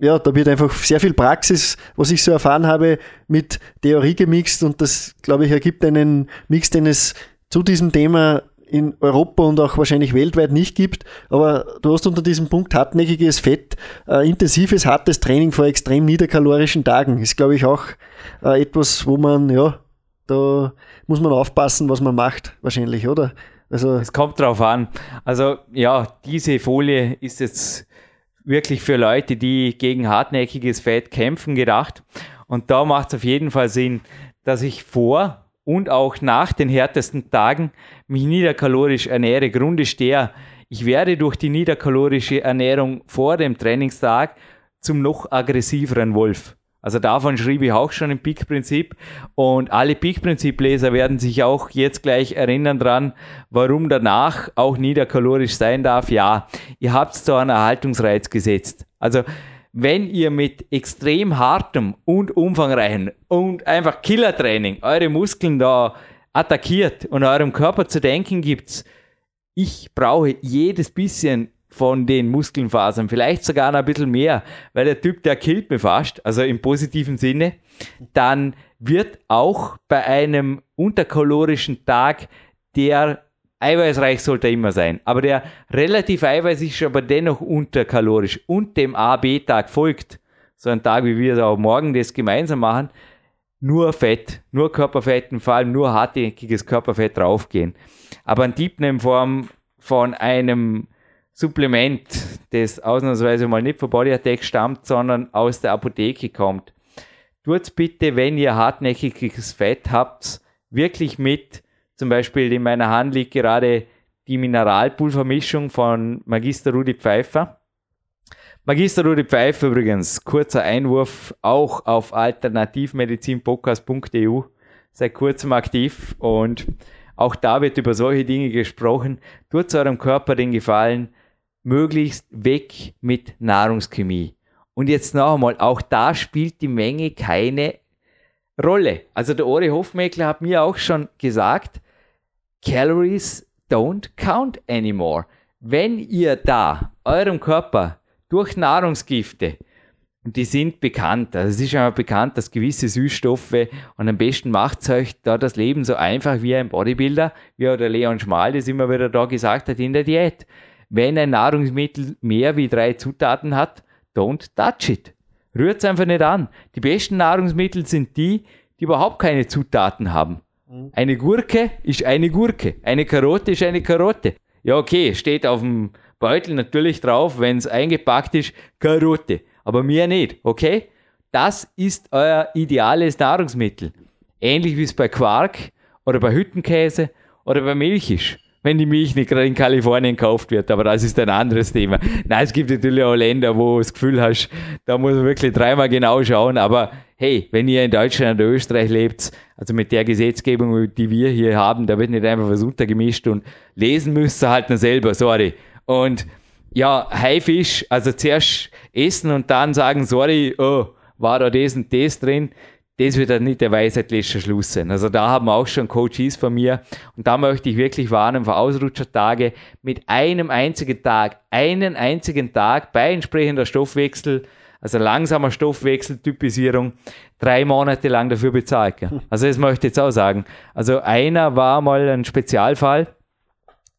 ja, da wird einfach sehr viel Praxis, was ich so erfahren habe, mit Theorie gemixt und das, glaube ich, ergibt einen Mix, den es zu diesem Thema in Europa und auch wahrscheinlich weltweit nicht gibt. Aber du hast unter diesem Punkt hartnäckiges Fett, äh, intensives, hartes Training vor extrem niederkalorischen Tagen. Ist, glaube ich, auch äh, etwas, wo man, ja, da muss man aufpassen, was man macht, wahrscheinlich, oder? Also Es kommt drauf an. Also ja, diese Folie ist jetzt wirklich für Leute, die gegen hartnäckiges Fett kämpfen, gedacht. Und da macht es auf jeden Fall Sinn, dass ich vor und auch nach den härtesten Tagen mich niederkalorisch ernähre. Grund ist der, ich werde durch die niederkalorische Ernährung vor dem Trainingstag zum noch aggressiveren Wolf. Also davon schrieb ich auch schon im Peak-Prinzip und alle Peak-Prinzip-Leser werden sich auch jetzt gleich erinnern dran, warum danach auch niederkalorisch sein darf. Ja, ihr habt da einen Erhaltungsreiz gesetzt. Also wenn ihr mit extrem hartem und umfangreichen und einfach Killertraining eure Muskeln da attackiert und eurem Körper zu denken gibt, ich brauche jedes bisschen von den Muskelfasern, vielleicht sogar noch ein bisschen mehr, weil der Typ, der killt mir fast, also im positiven Sinne, dann wird auch bei einem unterkalorischen Tag der eiweißreich sollte er immer sein, aber der relativ eiweißig ist, aber dennoch unterkalorisch und dem A-B-Tag folgt, so ein Tag, wie wir es auch morgen das gemeinsam machen, nur Fett, nur Körperfett und vor allem nur hartnäckiges Körperfett draufgehen. Aber ein Tipp in Form von einem Supplement, das ausnahmsweise mal nicht von Body Attack stammt, sondern aus der Apotheke kommt. Tut bitte, wenn ihr hartnäckiges Fett habt, wirklich mit. Zum Beispiel in meiner Hand liegt gerade die Mineralpulvermischung von Magister Rudi Pfeiffer. Magister Rudi Pfeiffer übrigens, kurzer Einwurf, auch auf alternativmedizinpodcast.eu, seit kurzem aktiv und auch da wird über solche Dinge gesprochen. Tut eurem Körper den Gefallen, möglichst weg mit Nahrungschemie. Und jetzt noch einmal, auch da spielt die Menge keine Rolle. Also der Ori Hofmeckler hat mir auch schon gesagt, Calories don't count anymore. Wenn ihr da eurem Körper durch Nahrungsgifte, und die sind bekannt, also es ist einmal bekannt, dass gewisse Süßstoffe, und am besten macht es euch da das Leben so einfach wie ein Bodybuilder, wie auch der Leon Schmal das immer wieder da gesagt hat in der Diät. Wenn ein Nahrungsmittel mehr wie drei Zutaten hat, don't touch it. Rührt es einfach nicht an. Die besten Nahrungsmittel sind die, die überhaupt keine Zutaten haben. Eine Gurke ist eine Gurke. Eine Karotte ist eine Karotte. Ja, okay, steht auf dem Beutel natürlich drauf, wenn es eingepackt ist, Karotte. Aber mir nicht, okay? Das ist euer ideales Nahrungsmittel. Ähnlich wie es bei Quark oder bei Hüttenkäse oder bei Milch ist. Wenn die Milch nicht gerade in Kalifornien gekauft wird, aber das ist ein anderes Thema. Nein, es gibt natürlich auch Länder, wo du das Gefühl hast, da muss man wirklich dreimal genau schauen, aber hey, wenn ihr in Deutschland oder Österreich lebt, also mit der Gesetzgebung, die wir hier haben, da wird nicht einfach was untergemischt und lesen müsst ihr halt nur selber, sorry. Und ja, Haifisch, also zuerst essen und dann sagen, sorry, oh, war da das und das drin, das wird dann nicht der Weisheit letzter Schluss sein. Also da haben auch schon Coaches von mir und da möchte ich wirklich warnen vor Ausrutschertage mit einem einzigen Tag, einen einzigen Tag bei entsprechender Stoffwechsel, also langsamer Stoffwechseltypisierung, drei Monate lang dafür bezahlt. Also das möchte ich jetzt auch sagen. Also einer war mal ein Spezialfall,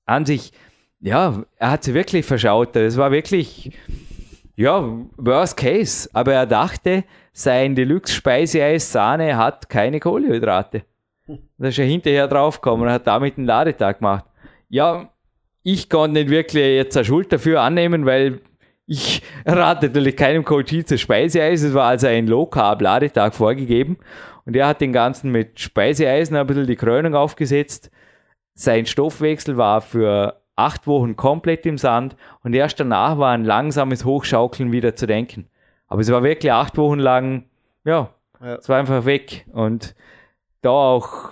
an sich, ja, er hat sich wirklich verschaut. Das war wirklich, ja, worst case. Aber er dachte, sein Deluxe Speiseeis Sahne hat keine Kohlenhydrate. Da ist er hinterher draufgekommen und hat damit einen Ladetag gemacht. Ja, ich konnte nicht wirklich jetzt eine Schuld dafür annehmen, weil ich rate natürlich keinem Coach zu Speiseeis. Es war also ein Low-Carb-Ladetag vorgegeben. Und er hat den Ganzen mit Speiseeisen ein bisschen die Krönung aufgesetzt. Sein Stoffwechsel war für acht Wochen komplett im Sand und erst danach war ein langsames Hochschaukeln wieder zu denken. Aber es war wirklich acht Wochen lang, ja, Ja. es war einfach weg. Und da auch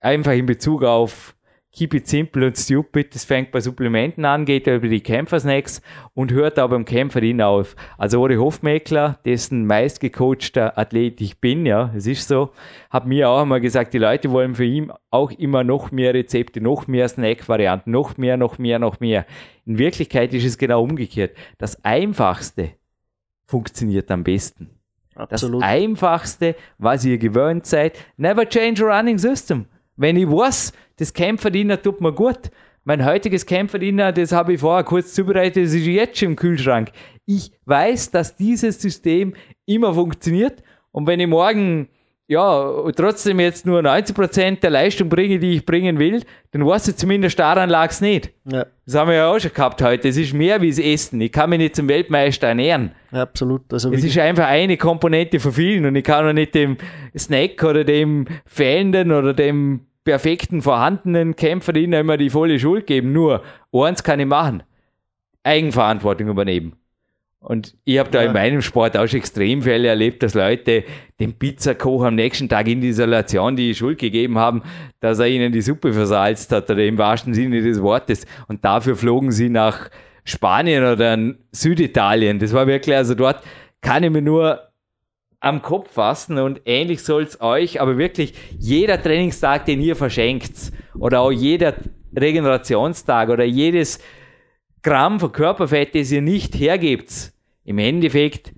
einfach in Bezug auf Keep it simple und stupid, das fängt bei Supplementen an, geht über die Kämpfersnacks und hört auch beim Kämpferin auf. Also Ori Hofmeckler, dessen meistgecoachter Athlet ich bin, ja, es ist so, hat mir auch einmal gesagt, die Leute wollen für ihn auch immer noch mehr Rezepte, noch mehr Snack-Varianten, noch mehr, noch mehr, noch mehr. In Wirklichkeit ist es genau umgekehrt. Das Einfachste funktioniert am besten. Absolut. Das Einfachste, was ihr gewöhnt seid, never change a running system. Wenn ich weiß, das Kämpferdiener tut mir gut. Mein heutiges Kämpferdiener, das habe ich vorher kurz zubereitet, das ist jetzt schon im Kühlschrank. Ich weiß, dass dieses System immer funktioniert und wenn ich morgen ja, trotzdem jetzt nur 90% der Leistung bringe, die ich bringen will, dann weiß ich zumindest daran lag es nicht. Ja. Das haben wir ja auch schon gehabt heute. Es ist mehr wie das Essen. Ich kann mich nicht zum Weltmeister ernähren. Ja, absolut. Also es ist einfach eine Komponente von vielen und ich kann auch nicht dem Snack oder dem fehlenden oder dem perfekten vorhandenen Kämpferin immer die volle Schuld geben. Nur eins kann ich machen. Eigenverantwortung übernehmen. Und ich habe da ja. in meinem Sport auch schon Extremfälle erlebt, dass Leute dem Pizzakoch am nächsten Tag in die Isolation die Schuld gegeben haben, dass er ihnen die Suppe versalzt hat, oder im wahrsten Sinne des Wortes. Und dafür flogen sie nach Spanien oder Süditalien. Das war wirklich, also dort kann ich mir nur am Kopf fassen und ähnlich soll es euch, aber wirklich jeder Trainingstag, den ihr verschenkt, oder auch jeder Regenerationstag oder jedes Gramm von Körperfett, das ihr nicht hergebt, im Endeffekt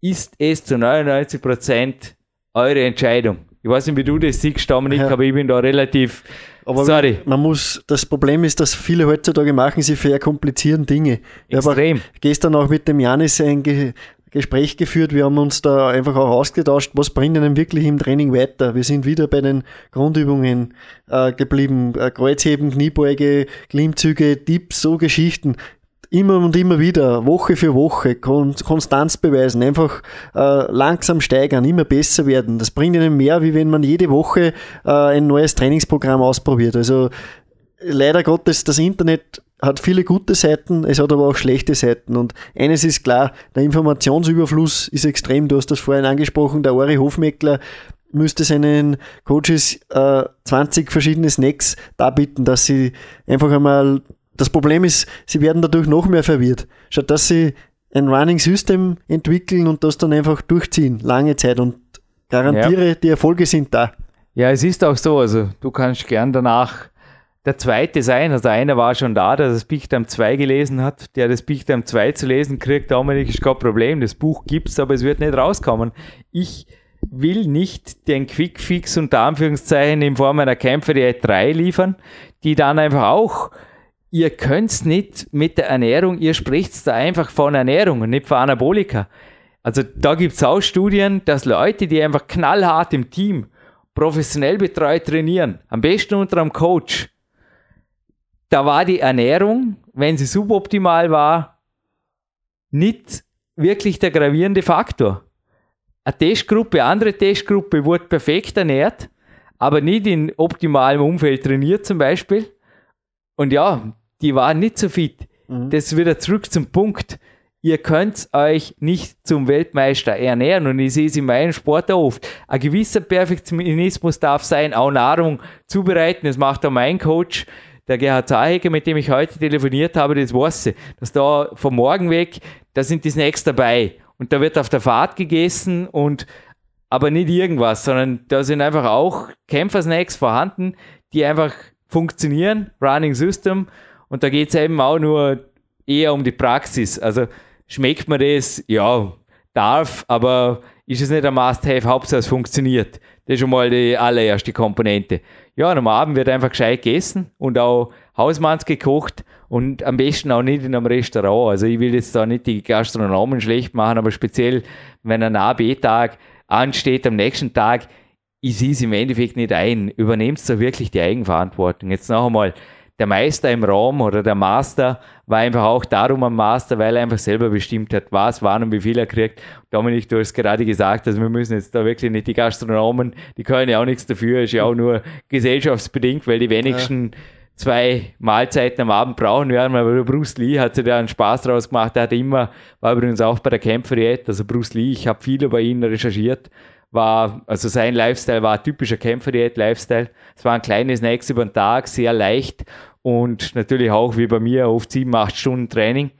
ist es zu 99 Prozent eure Entscheidung. Ich weiß nicht, wie du das siehst, Dominik, ja. aber ich bin da relativ. Aber sorry. Man muss, das Problem ist, dass viele heutzutage machen, sie verkomplizieren Dinge. Extrem. Ich habe gestern auch mit dem Janis ein Ge Gespräch geführt. Wir haben uns da einfach auch ausgetauscht, was bringt einem wirklich im Training weiter. Wir sind wieder bei den Grundübungen äh, geblieben. Äh, Kreuzheben, Kniebeuge, Klimmzüge, Tipps, so Geschichten immer und immer wieder, Woche für Woche, Konstanz beweisen, einfach äh, langsam steigern, immer besser werden. Das bringt ihnen mehr, wie wenn man jede Woche äh, ein neues Trainingsprogramm ausprobiert. Also leider Gottes, das Internet hat viele gute Seiten, es hat aber auch schlechte Seiten. Und eines ist klar, der Informationsüberfluss ist extrem. Du hast das vorhin angesprochen, der Ori Hofmeckler müsste seinen Coaches äh, 20 verschiedene Snacks darbieten, dass sie einfach einmal das Problem ist, sie werden dadurch noch mehr verwirrt. Statt dass sie ein Running System entwickeln und das dann einfach durchziehen, lange Zeit und garantiere, ja. die Erfolge sind da. Ja, es ist auch so, also du kannst gern danach der zweite sein, also einer war schon da, der das Time 2 gelesen hat, der das Time 2 zu lesen kriegt, Dominik, ist kein Problem, das Buch gibt's, aber es wird nicht rauskommen. Ich will nicht den Quickfix unter Anführungszeichen in Form einer Kämpfer die 3 liefern, die dann einfach auch ihr könnt's nicht mit der Ernährung, ihr spricht da einfach von Ernährung und nicht von Anabolika. Also da gibt's auch Studien, dass Leute, die einfach knallhart im Team professionell betreut trainieren, am besten unter einem Coach, da war die Ernährung, wenn sie suboptimal war, nicht wirklich der gravierende Faktor. Eine Testgruppe, andere Testgruppe wurde perfekt ernährt, aber nicht in optimalem Umfeld trainiert zum Beispiel. Und ja, die waren nicht so fit. Mhm. Das ist wieder zurück zum Punkt. Ihr könnt euch nicht zum Weltmeister ernähren und ich sehe es in meinem Sport oft. Ein gewisser Perfektionismus darf sein, auch Nahrung zubereiten. Das macht auch mein Coach, der Gerhard Zaheger, mit dem ich heute telefoniert habe, das weiß ich, dass da vom Morgen weg, da sind die Snacks dabei und da wird auf der Fahrt gegessen und aber nicht irgendwas, sondern da sind einfach auch Kämpfersnacks vorhanden, die einfach funktionieren, Running System und da geht es eben auch nur eher um die Praxis. Also schmeckt man das? Ja, darf, aber ist es nicht ein Must-Have, Hauptsache es funktioniert. Das ist schon mal die allererste Komponente. Ja, und am Abend wird einfach gescheit gegessen und auch Hausmanns gekocht und am besten auch nicht in einem Restaurant. Also ich will jetzt da nicht die Gastronomen schlecht machen, aber speziell, wenn ein A-B-Tag ansteht am nächsten Tag, ich sehe es im Endeffekt nicht ein. Übernehmt da wirklich die Eigenverantwortung. Jetzt noch einmal, der Meister im Raum oder der Master war einfach auch darum ein Master, weil er einfach selber bestimmt hat, was, wann und wie viel er kriegt. Dominik, du hast gerade gesagt, also wir müssen jetzt da wirklich nicht die Gastronomen, die können ja auch nichts dafür, ist ja auch nur gesellschaftsbedingt, weil die wenigsten ja. zwei Mahlzeiten am Abend brauchen werden, aber Bruce Lee hat sich da einen Spaß draus gemacht, er hat immer, war übrigens auch bei der Kämpferdiät, also Bruce Lee, ich habe viel über ihn recherchiert, war, also sein Lifestyle war ein typischer Kämpferdiät-Lifestyle. Es waren kleine Snacks über den Tag, sehr leicht und natürlich auch wie bei mir oft sieben, acht Stunden Training.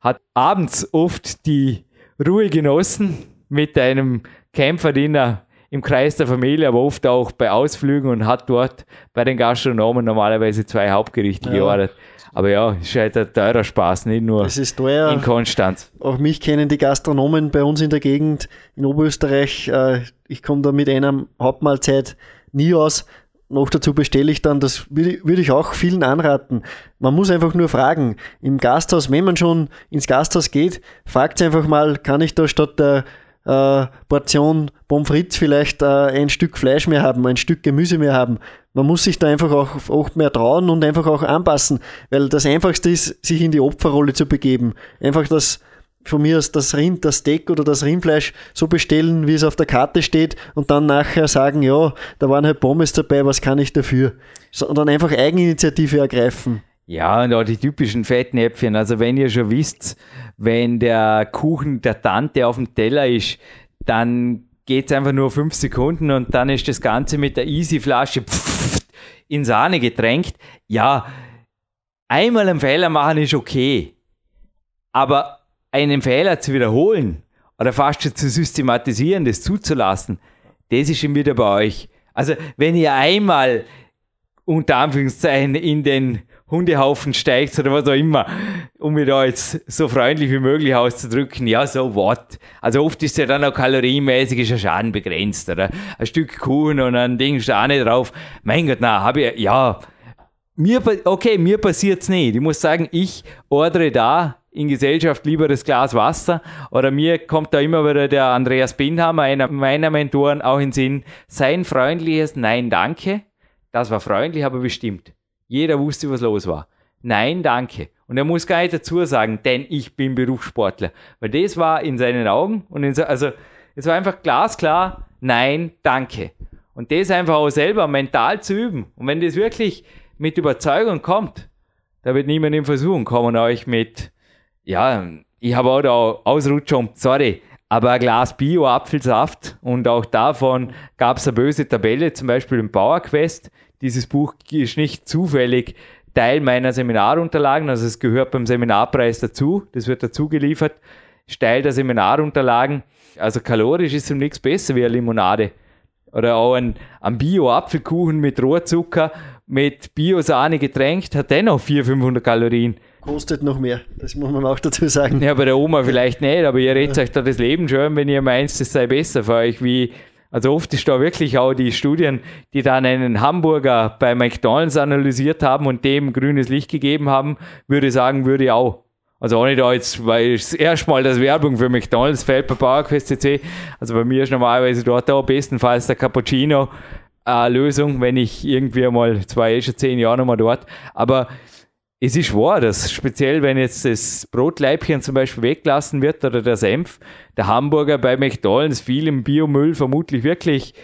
Hat abends oft die Ruhe genossen mit einem Kämpferdiener im Kreis der Familie, aber oft auch bei Ausflügen und hat dort bei den Gastronomen normalerweise zwei Hauptgerichte ja. geordert. Aber ja, ist halt ein teurer Spaß, nicht nur es ist teuer. in Konstanz. Auch mich kennen die Gastronomen bei uns in der Gegend in Oberösterreich. Äh, ich komme da mit einer Hauptmahlzeit nie aus noch dazu bestelle ich dann, das würde ich auch vielen anraten. Man muss einfach nur fragen. Im Gasthaus, wenn man schon ins Gasthaus geht, fragt einfach mal, kann ich da statt der äh, Portion Pommes frites vielleicht äh, ein Stück Fleisch mehr haben, ein Stück Gemüse mehr haben. Man muss sich da einfach auch, auch mehr trauen und einfach auch anpassen, weil das Einfachste ist, sich in die Opferrolle zu begeben. Einfach das, von mir aus das Rind, das Steak oder das Rindfleisch so bestellen, wie es auf der Karte steht und dann nachher sagen, ja, da waren halt Pommes dabei, was kann ich dafür? Sondern einfach Eigeninitiative ergreifen. Ja, und auch die typischen Fettnäpfchen. Also wenn ihr schon wisst, wenn der Kuchen der Tante auf dem Teller ist, dann geht es einfach nur fünf Sekunden und dann ist das Ganze mit der Easy-Flasche in Sahne getränkt. Ja, einmal einen Fehler machen ist okay. Aber einen Fehler zu wiederholen oder fast schon zu systematisieren, das zuzulassen, das ist schon wieder bei euch. Also wenn ihr einmal unter Anführungszeichen in den Hundehaufen steigt oder was auch immer, um mich da jetzt so freundlich wie möglich auszudrücken, ja, so what? Also oft ist ja dann auch kalorienmäßig ist ja Schaden begrenzt, oder? Ein Stück Kuchen und ein Ding Sahne drauf. Mein Gott, na, habe ich, ja, mir, okay, mir passiert's nicht. Ich muss sagen, ich ordere da in Gesellschaft lieber das Glas Wasser. Oder mir kommt da immer wieder der Andreas Binhammer, einer meiner Mentoren, auch in den Sinn, sein freundliches Nein, danke. Das war freundlich, aber bestimmt. Jeder wusste, was los war. Nein, danke. Und er muss gar nicht dazu sagen, denn ich bin Berufssportler. Weil das war in seinen Augen und in so, also es war einfach glasklar, nein, danke. Und das einfach auch selber mental zu üben. Und wenn das wirklich mit Überzeugung kommt, da wird niemand in Versuchung kommen, euch mit ja, ich habe auch da Ausrutschung, sorry, aber ein Glas Bio-Apfelsaft und auch davon gab es eine böse Tabelle, zum Beispiel im PowerQuest. Dieses Buch ist nicht zufällig Teil meiner Seminarunterlagen, also es gehört beim Seminarpreis dazu, das wird dazu geliefert, Teil der Seminarunterlagen. Also kalorisch ist es nichts besser wie eine Limonade. Oder auch ein, ein Bio-Apfelkuchen mit Rohrzucker, mit Bio-Sahne getränkt, hat dennoch 400, 500 Kalorien. Kostet noch mehr, das muss man auch dazu sagen. Ja, bei der Oma vielleicht nicht, aber ihr redet euch da das Leben schon, wenn ihr meint, es sei besser für euch, wie also oft ist da wirklich auch die Studien, die dann einen Hamburger bei McDonalds analysiert haben und dem grünes Licht gegeben haben, würde sagen, würde ich auch. Also auch nicht da jetzt, weil es erstmal das Werbung für McDonalds fällt bei PowerQuest CC. Also bei mir ist normalerweise dort auch bestenfalls der Cappuccino äh, Lösung, wenn ich irgendwie mal, zwei, schon zehn Jahre nochmal dort. Aber es ist wahr, dass speziell, wenn jetzt das Brotleibchen zum Beispiel weglassen wird oder der Senf, der Hamburger bei McDonalds viel im Biomüll vermutlich wirklich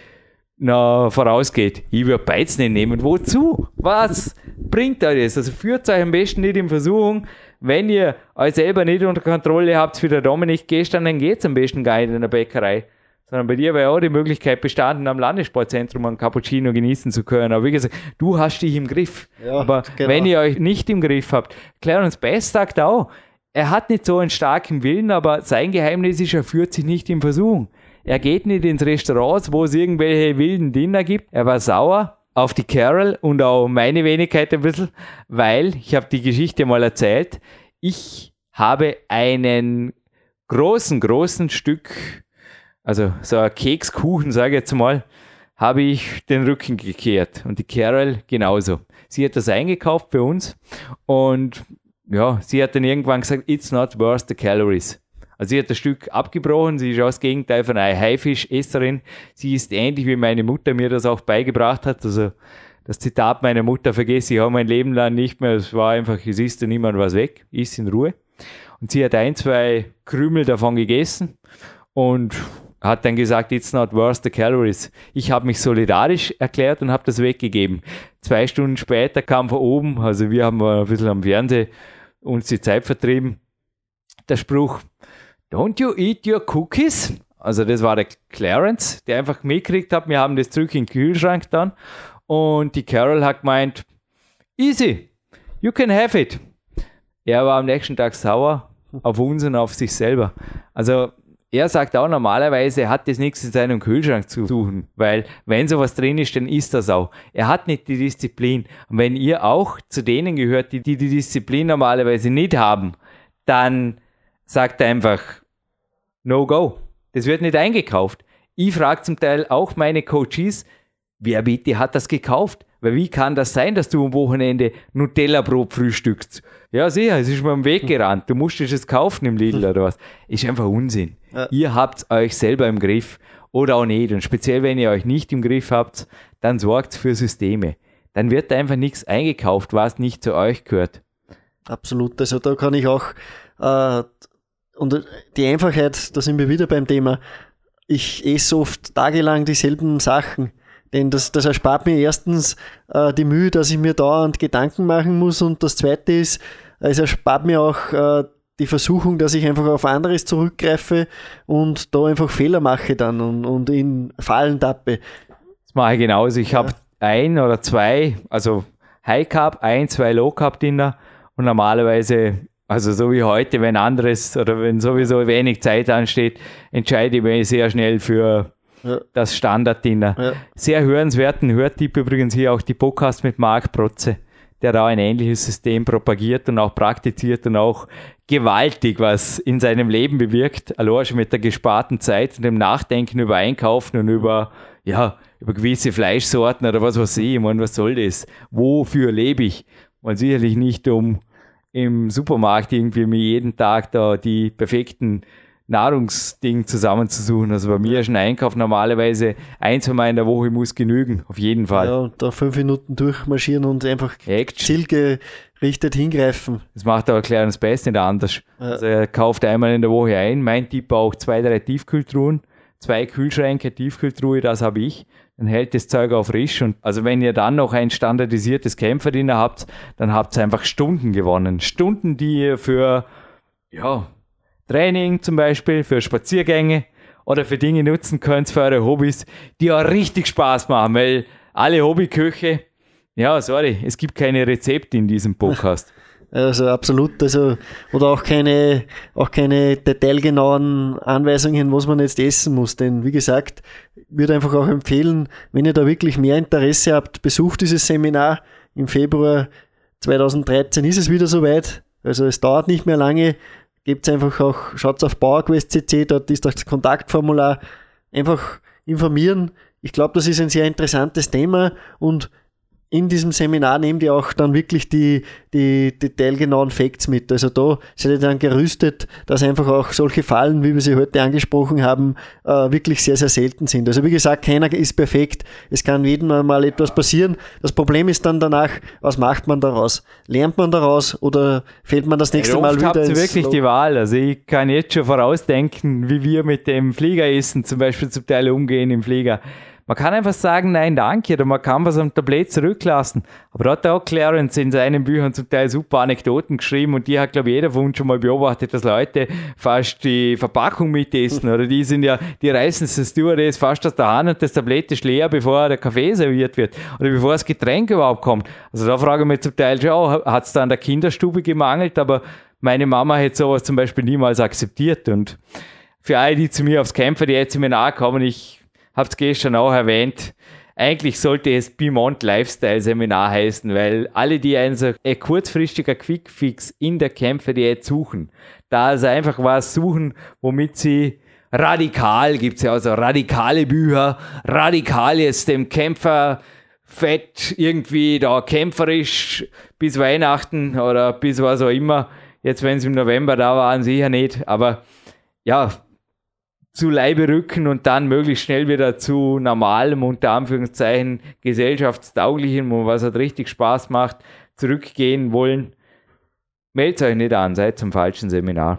na, vorausgeht. Ich würde Beizen nicht nehmen. Wozu? Was bringt euch das? Also führt euch am besten nicht in Versuchung. Wenn ihr euch selber nicht unter Kontrolle habt, wie der Dominik gestern, dann geht es am besten gar nicht in der Bäckerei sondern bei dir wäre auch die Möglichkeit bestanden, am Landessportzentrum einen Cappuccino genießen zu können. Aber wie gesagt, du hast dich im Griff. Ja, Aber genau. wenn ihr euch nicht im Griff habt, Clarence Best sagt auch, er hat nicht so einen starken Willen, aber sein Geheimnis ist, er führt sich nicht in Versuchung. Er geht nicht ins Restaurant, wo es irgendwelche wilden Dinner gibt. Er war sauer auf die Carol und auch meine Wenigkeit ein bisschen, weil, ich habe die Geschichte mal erzählt, ich habe einen großen, großen Stück also so ein Kekskuchen, sage ich jetzt mal, habe ich den Rücken gekehrt. Und die Carol genauso. Sie hat das eingekauft bei uns und ja, sie hat dann irgendwann gesagt, it's not worth the calories. Also sie hat das Stück abgebrochen, sie ist auch das Gegenteil von einer Haifischesserin. Sie ist ähnlich wie meine Mutter mir das auch beigebracht hat. Also das Zitat meiner Mutter vergesse ich auch mein Leben lang nicht mehr. Es war einfach, es isst ja niemand was weg, isst in Ruhe. Und sie hat ein, zwei Krümel davon gegessen und hat dann gesagt, it's not worth the calories. Ich habe mich solidarisch erklärt und habe das weggegeben. Zwei Stunden später kam von oben, also wir haben ein bisschen am Fernsehen uns die Zeit vertrieben, der Spruch, don't you eat your cookies? Also das war der Clarence, der einfach mitgekriegt hat, wir haben das zurück in den Kühlschrank dann und die Carol hat gemeint, easy, you can have it. Er war am nächsten Tag sauer auf uns und auf sich selber. Also er sagt auch normalerweise, hat das nichts in seinem Kühlschrank zu suchen, weil wenn sowas drin ist, dann ist das auch. Er hat nicht die Disziplin. Und wenn ihr auch zu denen gehört, die die, Disziplin normalerweise nicht haben, dann sagt er einfach, no go. Das wird nicht eingekauft. Ich frage zum Teil auch meine Coaches, wer bitte hat das gekauft? Weil wie kann das sein, dass du am Wochenende Nutella-Brot frühstückst? Ja, sicher, es ist mir am Weg gerannt. Du musst es kaufen im Lidl oder was. Ist einfach Unsinn. Ja. Ihr habt euch selber im Griff oder auch nicht. Und speziell, wenn ihr euch nicht im Griff habt, dann sorgt für Systeme. Dann wird einfach nichts eingekauft, was nicht zu euch gehört. Absolut. Also da kann ich auch, äh, und die Einfachheit, da sind wir wieder beim Thema. Ich esse oft tagelang dieselben Sachen. Denn das, das erspart mir erstens äh, die Mühe, dass ich mir dauernd Gedanken machen muss. Und das zweite ist, es erspart mir auch äh, die Versuchung, dass ich einfach auf anderes zurückgreife und da einfach Fehler mache dann und, und in Fallen tappe. Das mache ich genauso. Ich ja. habe ein oder zwei, also High Carb, ein, zwei Low Carb Dinner und normalerweise, also so wie heute, wenn anderes oder wenn sowieso wenig Zeit ansteht, entscheide ich mich sehr schnell für ja. das Standard-Dinner. Ja. Sehr hörenswerten Hörtipp übrigens hier auch die Podcast mit Marc Protze der da ein ähnliches System propagiert und auch praktiziert und auch gewaltig was in seinem Leben bewirkt. Allein schon mit der gesparten Zeit und dem Nachdenken über Einkaufen und über, ja, über gewisse Fleischsorten oder was weiß ich. Ich meine, was soll das? Wofür lebe ich? Und sicherlich nicht, um im Supermarkt irgendwie mir jeden Tag da die perfekten Nahrungsding zusammenzusuchen. Also bei mir ist ein Einkauf normalerweise ein, zwei Mal in der Woche muss genügen, auf jeden Fall. Ja, und da fünf Minuten durchmarschieren und einfach zielgerichtet hingreifen. Das macht aber klar das Beste nicht anders. Ja. Also er kauft einmal in der Woche ein. Mein Tipp auch zwei, drei Tiefkühltruhen, zwei Kühlschränke, Tiefkühltruhe, das habe ich. Dann hält das Zeug auch frisch. Und also wenn ihr dann noch ein standardisiertes Kämpferdiener habt, dann habt ihr einfach Stunden gewonnen. Stunden, die ihr für ja, Training zum Beispiel, für Spaziergänge oder für Dinge nutzen könnt, für eure Hobbys, die auch richtig Spaß machen, weil alle Hobbyköche, ja, sorry, es gibt keine Rezepte in diesem Podcast. Also absolut, also oder auch keine, auch keine detailgenauen Anweisungen, was man jetzt essen muss. Denn wie gesagt, würde einfach auch empfehlen, wenn ihr da wirklich mehr Interesse habt, besucht dieses Seminar. Im Februar 2013 ist es wieder soweit. Also es dauert nicht mehr lange gebt einfach auch, schaut auf PowerQuest.cc, dort ist das Kontaktformular. Einfach informieren. Ich glaube, das ist ein sehr interessantes Thema und in diesem Seminar nehmt ihr auch dann wirklich die, die detailgenauen Facts mit. Also da seid ihr dann gerüstet, dass einfach auch solche Fallen, wie wir sie heute angesprochen haben, äh, wirklich sehr, sehr selten sind. Also wie gesagt, keiner ist perfekt. Es kann jedem mal etwas passieren. Das Problem ist dann danach, was macht man daraus? Lernt man daraus oder fällt man das nächste ja, Mal wieder habt ins wirklich Lob? die Wahl. Also ich kann jetzt schon vorausdenken, wie wir mit dem Fliegeressen zum Beispiel zum Teil umgehen im Flieger. Man kann einfach sagen, nein, danke, oder man kann was am Tablet zurücklassen. Aber da hat auch Clarence in seinen Büchern zum Teil super Anekdoten geschrieben und die hat, glaube ich, jeder von uns schon mal beobachtet, dass Leute fast die Verpackung mitessen, oder die sind ja, die reißen das Stewardess fast aus der Hand und das Tablet ist leer, bevor der Kaffee serviert wird, oder bevor das Getränk überhaupt kommt. Also da frage ich mich zum Teil schon, oh, hat es da an der Kinderstube gemangelt, aber meine Mama hätte sowas zum Beispiel niemals akzeptiert und für alle, die zu mir aufs Kämpfer, die jetzt mir nahe kommen, ich habe es gestern auch erwähnt, eigentlich sollte es Bimont Lifestyle Seminar heißen, weil alle, die ein so ein kurzfristiger Quickfix in der Kämpferdiät suchen, da sie einfach was suchen, womit sie radikal, gibt es ja also radikale Bücher, radikal jetzt dem Kämpfer fett irgendwie da kämpferisch bis Weihnachten oder bis was auch immer. Jetzt, wenn sie im November da waren, sicher nicht, aber ja, zu Leibe rücken und dann möglichst schnell wieder zu normalem, unter Anführungszeichen, gesellschaftstauglichem und was hat richtig Spaß macht, zurückgehen wollen, meldet euch nicht an, seid zum falschen Seminar.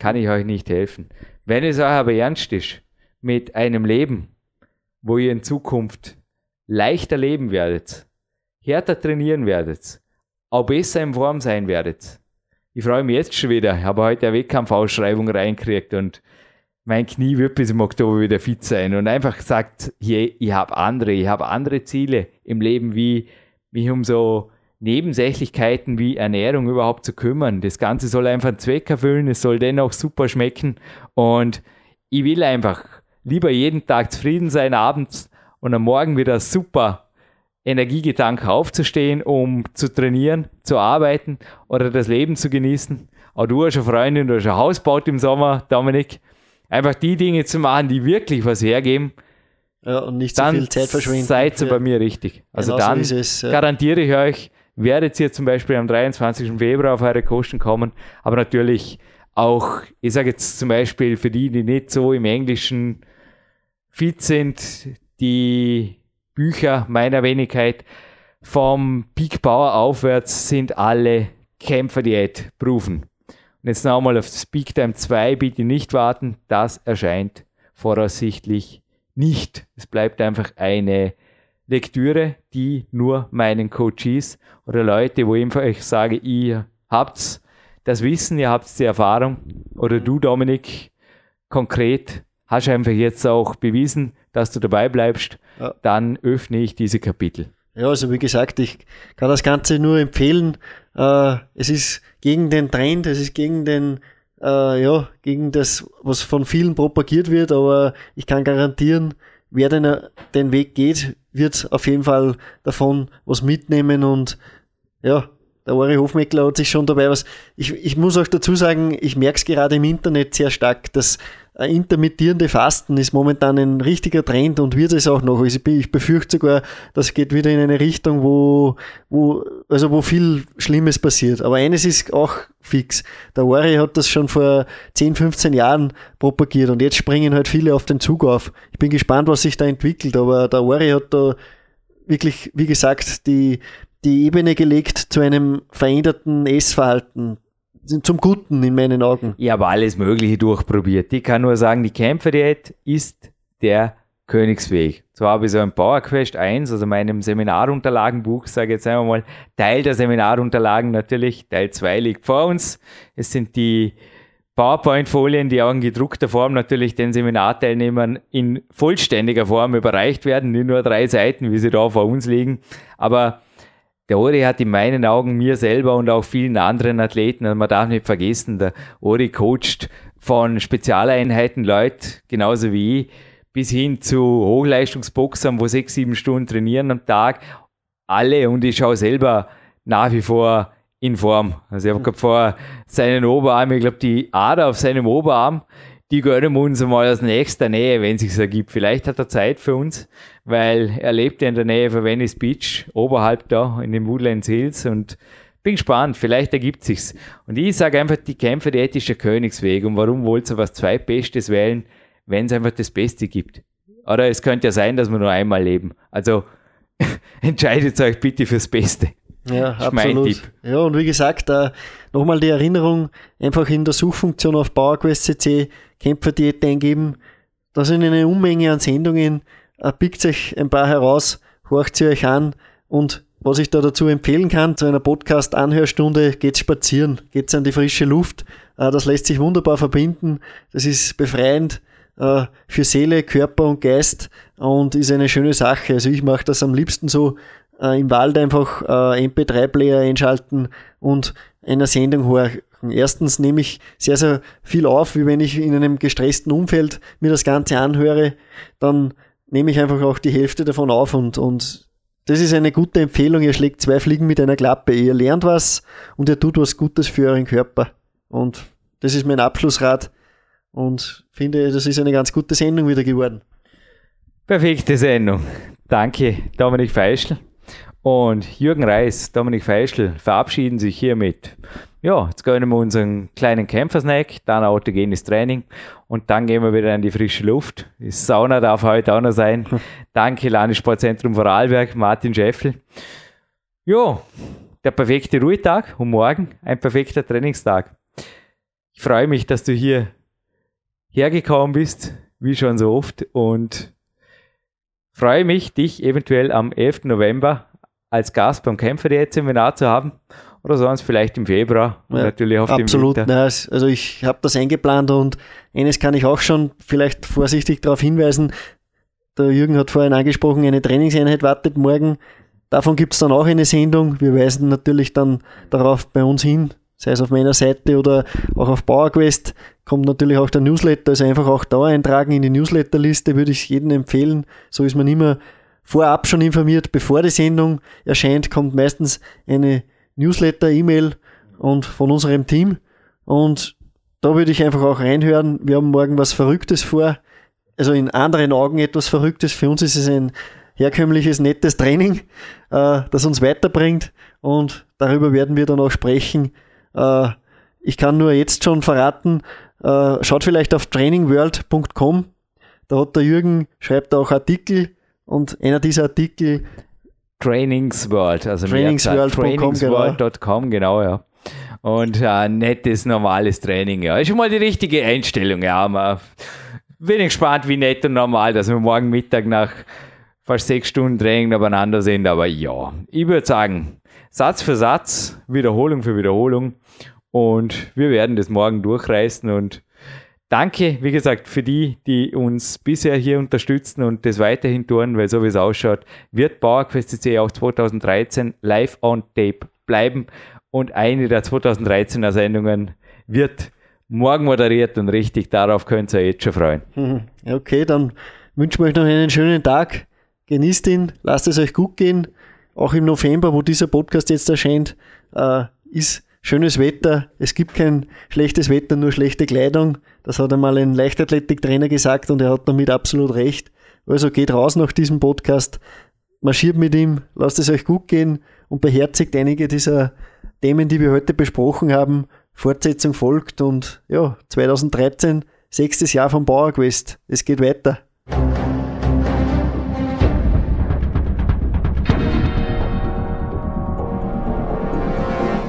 Kann ich euch nicht helfen. Wenn es euch aber ernst ist, mit einem Leben, wo ihr in Zukunft leichter leben werdet, härter trainieren werdet, auch besser in Form sein werdet. Ich freue mich jetzt schon wieder. Ich habe heute eine Wettkampfausschreibung reinkriegt und mein Knie wird bis im Oktober wieder fit sein und einfach sagt, hey, ich habe andere, ich habe andere Ziele im Leben, wie mich um so Nebensächlichkeiten wie Ernährung überhaupt zu kümmern. Das Ganze soll einfach einen Zweck erfüllen, es soll dennoch super schmecken und ich will einfach lieber jeden Tag zufrieden sein abends und am Morgen wieder super Energiegedanke aufzustehen, um zu trainieren, zu arbeiten oder das Leben zu genießen. Auch du hast eine Freundin, du hast ein Haus gebaut im Sommer, Dominik einfach die Dinge zu machen, die wirklich was hergeben. Ja, und nicht so viel Zeit verschwinden. Seid ihr bei mir richtig. Also genau dann so es, ja. garantiere ich euch, werdet ihr zum Beispiel am 23. Februar auf eure Kosten kommen, aber natürlich auch, ich sage jetzt zum Beispiel für die, die nicht so im Englischen fit sind, die Bücher meiner Wenigkeit vom Peak Power aufwärts sind alle Kämpferdiät proven. Und jetzt nochmal auf das Peak Time 2 bitte nicht warten, das erscheint voraussichtlich nicht. Es bleibt einfach eine Lektüre, die nur meinen Coaches oder Leute, wo ich euch sage, ihr habt's das Wissen, ihr habt die Erfahrung oder du, Dominik, konkret hast einfach jetzt auch bewiesen, dass du dabei bleibst, ja. dann öffne ich diese Kapitel. Ja, also wie gesagt, ich kann das Ganze nur empfehlen. Äh, es ist gegen den Trend, es ist gegen den, äh, ja, gegen das, was von vielen propagiert wird, aber ich kann garantieren, wer den, den Weg geht, wird auf jeden Fall davon was mitnehmen und ja, der Ori Hofmeckler hat sich schon dabei was. Ich, ich muss auch dazu sagen, ich merke es gerade im Internet sehr stark, dass intermittierende Fasten ist momentan ein richtiger Trend und wird es auch noch. Also ich befürchte sogar, das geht wieder in eine Richtung, wo, wo, also wo viel Schlimmes passiert. Aber eines ist auch fix. Der Ori hat das schon vor 10, 15 Jahren propagiert und jetzt springen halt viele auf den Zug auf. Ich bin gespannt, was sich da entwickelt, aber der Ori hat da wirklich, wie gesagt, die, die Ebene gelegt zu einem veränderten Essverhalten zum Guten in meinen Augen. Ich habe alles Mögliche durchprobiert. Ich kann nur sagen, die Kämpferdiät ist der Königsweg. So habe ich so ein PowerQuest 1, also meinem Seminarunterlagenbuch, sage ich jetzt einmal mal, Teil der Seminarunterlagen natürlich, Teil 2 liegt vor uns. Es sind die PowerPoint-Folien, die auch in gedruckter Form natürlich den Seminarteilnehmern in vollständiger Form überreicht werden, nicht nur drei Seiten, wie sie da vor uns liegen. Aber der Ori hat in meinen Augen mir selber und auch vielen anderen Athleten, also man darf nicht vergessen, der Ori coacht von Spezialeinheiten Leute, genauso wie ich, bis hin zu Hochleistungsboxern, wo sechs, sieben Stunden trainieren am Tag. Alle und ich schaue selber nach wie vor in Form. Also ich habe gerade vor seinen Oberarm, ich glaube die Ader auf seinem Oberarm, die gönnen uns mal aus nächster Nähe, wenn es sich ergibt. Vielleicht hat er Zeit für uns, weil er lebt ja in der Nähe von Venice Beach, oberhalb da in den Woodlands Hills und bin gespannt, vielleicht ergibt sich's. Und ich sage einfach, die Kämpfe, die ethische Königsweg. Und warum wollt ihr was Zweitbestes wählen, wenn es einfach das Beste gibt? Oder es könnte ja sein, dass wir nur einmal leben. Also entscheidet euch bitte fürs Beste. Ja, absolut. Ja, und wie gesagt, äh, nochmal die Erinnerung, einfach in der Suchfunktion auf PowerQuest CC Kämpferdiät eingeben. Da sind eine Unmenge an Sendungen. Äh, pickt euch ein paar heraus, horcht sie euch an und was ich da dazu empfehlen kann, zu einer Podcast-Anhörstunde, geht spazieren, geht an die frische Luft. Äh, das lässt sich wunderbar verbinden. Das ist befreiend äh, für Seele, Körper und Geist und ist eine schöne Sache. Also ich mache das am liebsten so äh, im Wald einfach äh, MP3-Player einschalten und einer Sendung horchen. Erstens nehme ich sehr, sehr viel auf, wie wenn ich in einem gestressten Umfeld mir das Ganze anhöre, dann nehme ich einfach auch die Hälfte davon auf und, und das ist eine gute Empfehlung. Ihr schlägt zwei Fliegen mit einer Klappe. Ihr lernt was und ihr tut was Gutes für euren Körper. Und das ist mein Abschlussrat und finde, das ist eine ganz gute Sendung wieder geworden. Perfekte Sendung. Danke, Dominik Feischl. Und Jürgen Reis, Dominik Feischl verabschieden sich hiermit. Ja, jetzt gönnen wir unseren kleinen Kämpfersnack, dann autogenes Training und dann gehen wir wieder in die frische Luft. Die Sauna darf heute auch noch sein. Danke, Landessportzentrum Vorarlberg, Martin Scheffel. Ja, der perfekte Ruhetag und morgen ein perfekter Trainingstag. Ich freue mich, dass du hier hergekommen bist, wie schon so oft und freue mich, dich eventuell am 11. November als Gast beim Kämpfer-Seminar zu haben oder sonst vielleicht im Februar ja, natürlich auf absolut, dem Winter. Absolut, also ich habe das eingeplant und eines kann ich auch schon vielleicht vorsichtig darauf hinweisen, der Jürgen hat vorhin angesprochen, eine Trainingseinheit wartet morgen. Davon gibt es dann auch eine Sendung. Wir weisen natürlich dann darauf bei uns hin, sei es auf meiner Seite oder auch auf PowerQuest, kommt natürlich auch der Newsletter, also einfach auch da eintragen in die Newsletterliste, würde ich jedem empfehlen. So ist man immer vorab schon informiert, bevor die Sendung erscheint, kommt meistens eine Newsletter-E-Mail und von unserem Team. Und da würde ich einfach auch reinhören. Wir haben morgen was Verrücktes vor. Also in anderen Augen etwas Verrücktes. Für uns ist es ein herkömmliches, nettes Training, äh, das uns weiterbringt. Und darüber werden wir dann auch sprechen. Äh, ich kann nur jetzt schon verraten, äh, schaut vielleicht auf trainingworld.com. Da hat der Jürgen, schreibt auch Artikel und einer dieser Artikel Trainingsworld, also Trainingsworld.com, Trainingsworld.com, genau. genau, ja. Und äh, nettes, normales Training, ja. Ist schon mal die richtige Einstellung, ja. Man, bin gespannt, wie nett und normal, dass wir morgen Mittag nach fast sechs Stunden Training nebeneinander sind, aber ja, ich würde sagen, Satz für Satz, Wiederholung für Wiederholung und wir werden das morgen durchreißen und danke, wie gesagt, für die, die uns bisher hier unterstützen und das weiterhin tun, weil so wie es ausschaut, wird PowerQuest CC auch 2013 live on tape bleiben und eine der 2013er Sendungen wird morgen moderiert und richtig, darauf könnt ihr jetzt schon freuen. Mhm. Okay, dann wünschen wir euch noch einen schönen Tag. Genießt ihn, lasst es euch gut gehen. Auch im November, wo dieser Podcast jetzt erscheint, äh, ist schönes Wetter. Es gibt kein schlechtes Wetter, nur schlechte Kleidung. Das hat einmal ein Leichtathletiktrainer gesagt und er hat damit absolut recht. Also geht raus nach diesem Podcast, marschiert mit ihm, lasst es euch gut gehen und beherzigt einige dieser Themen, die wir heute besprochen haben. Fortsetzung folgt und ja, 2013, sechstes Jahr vom Bauer Quest. Es geht weiter.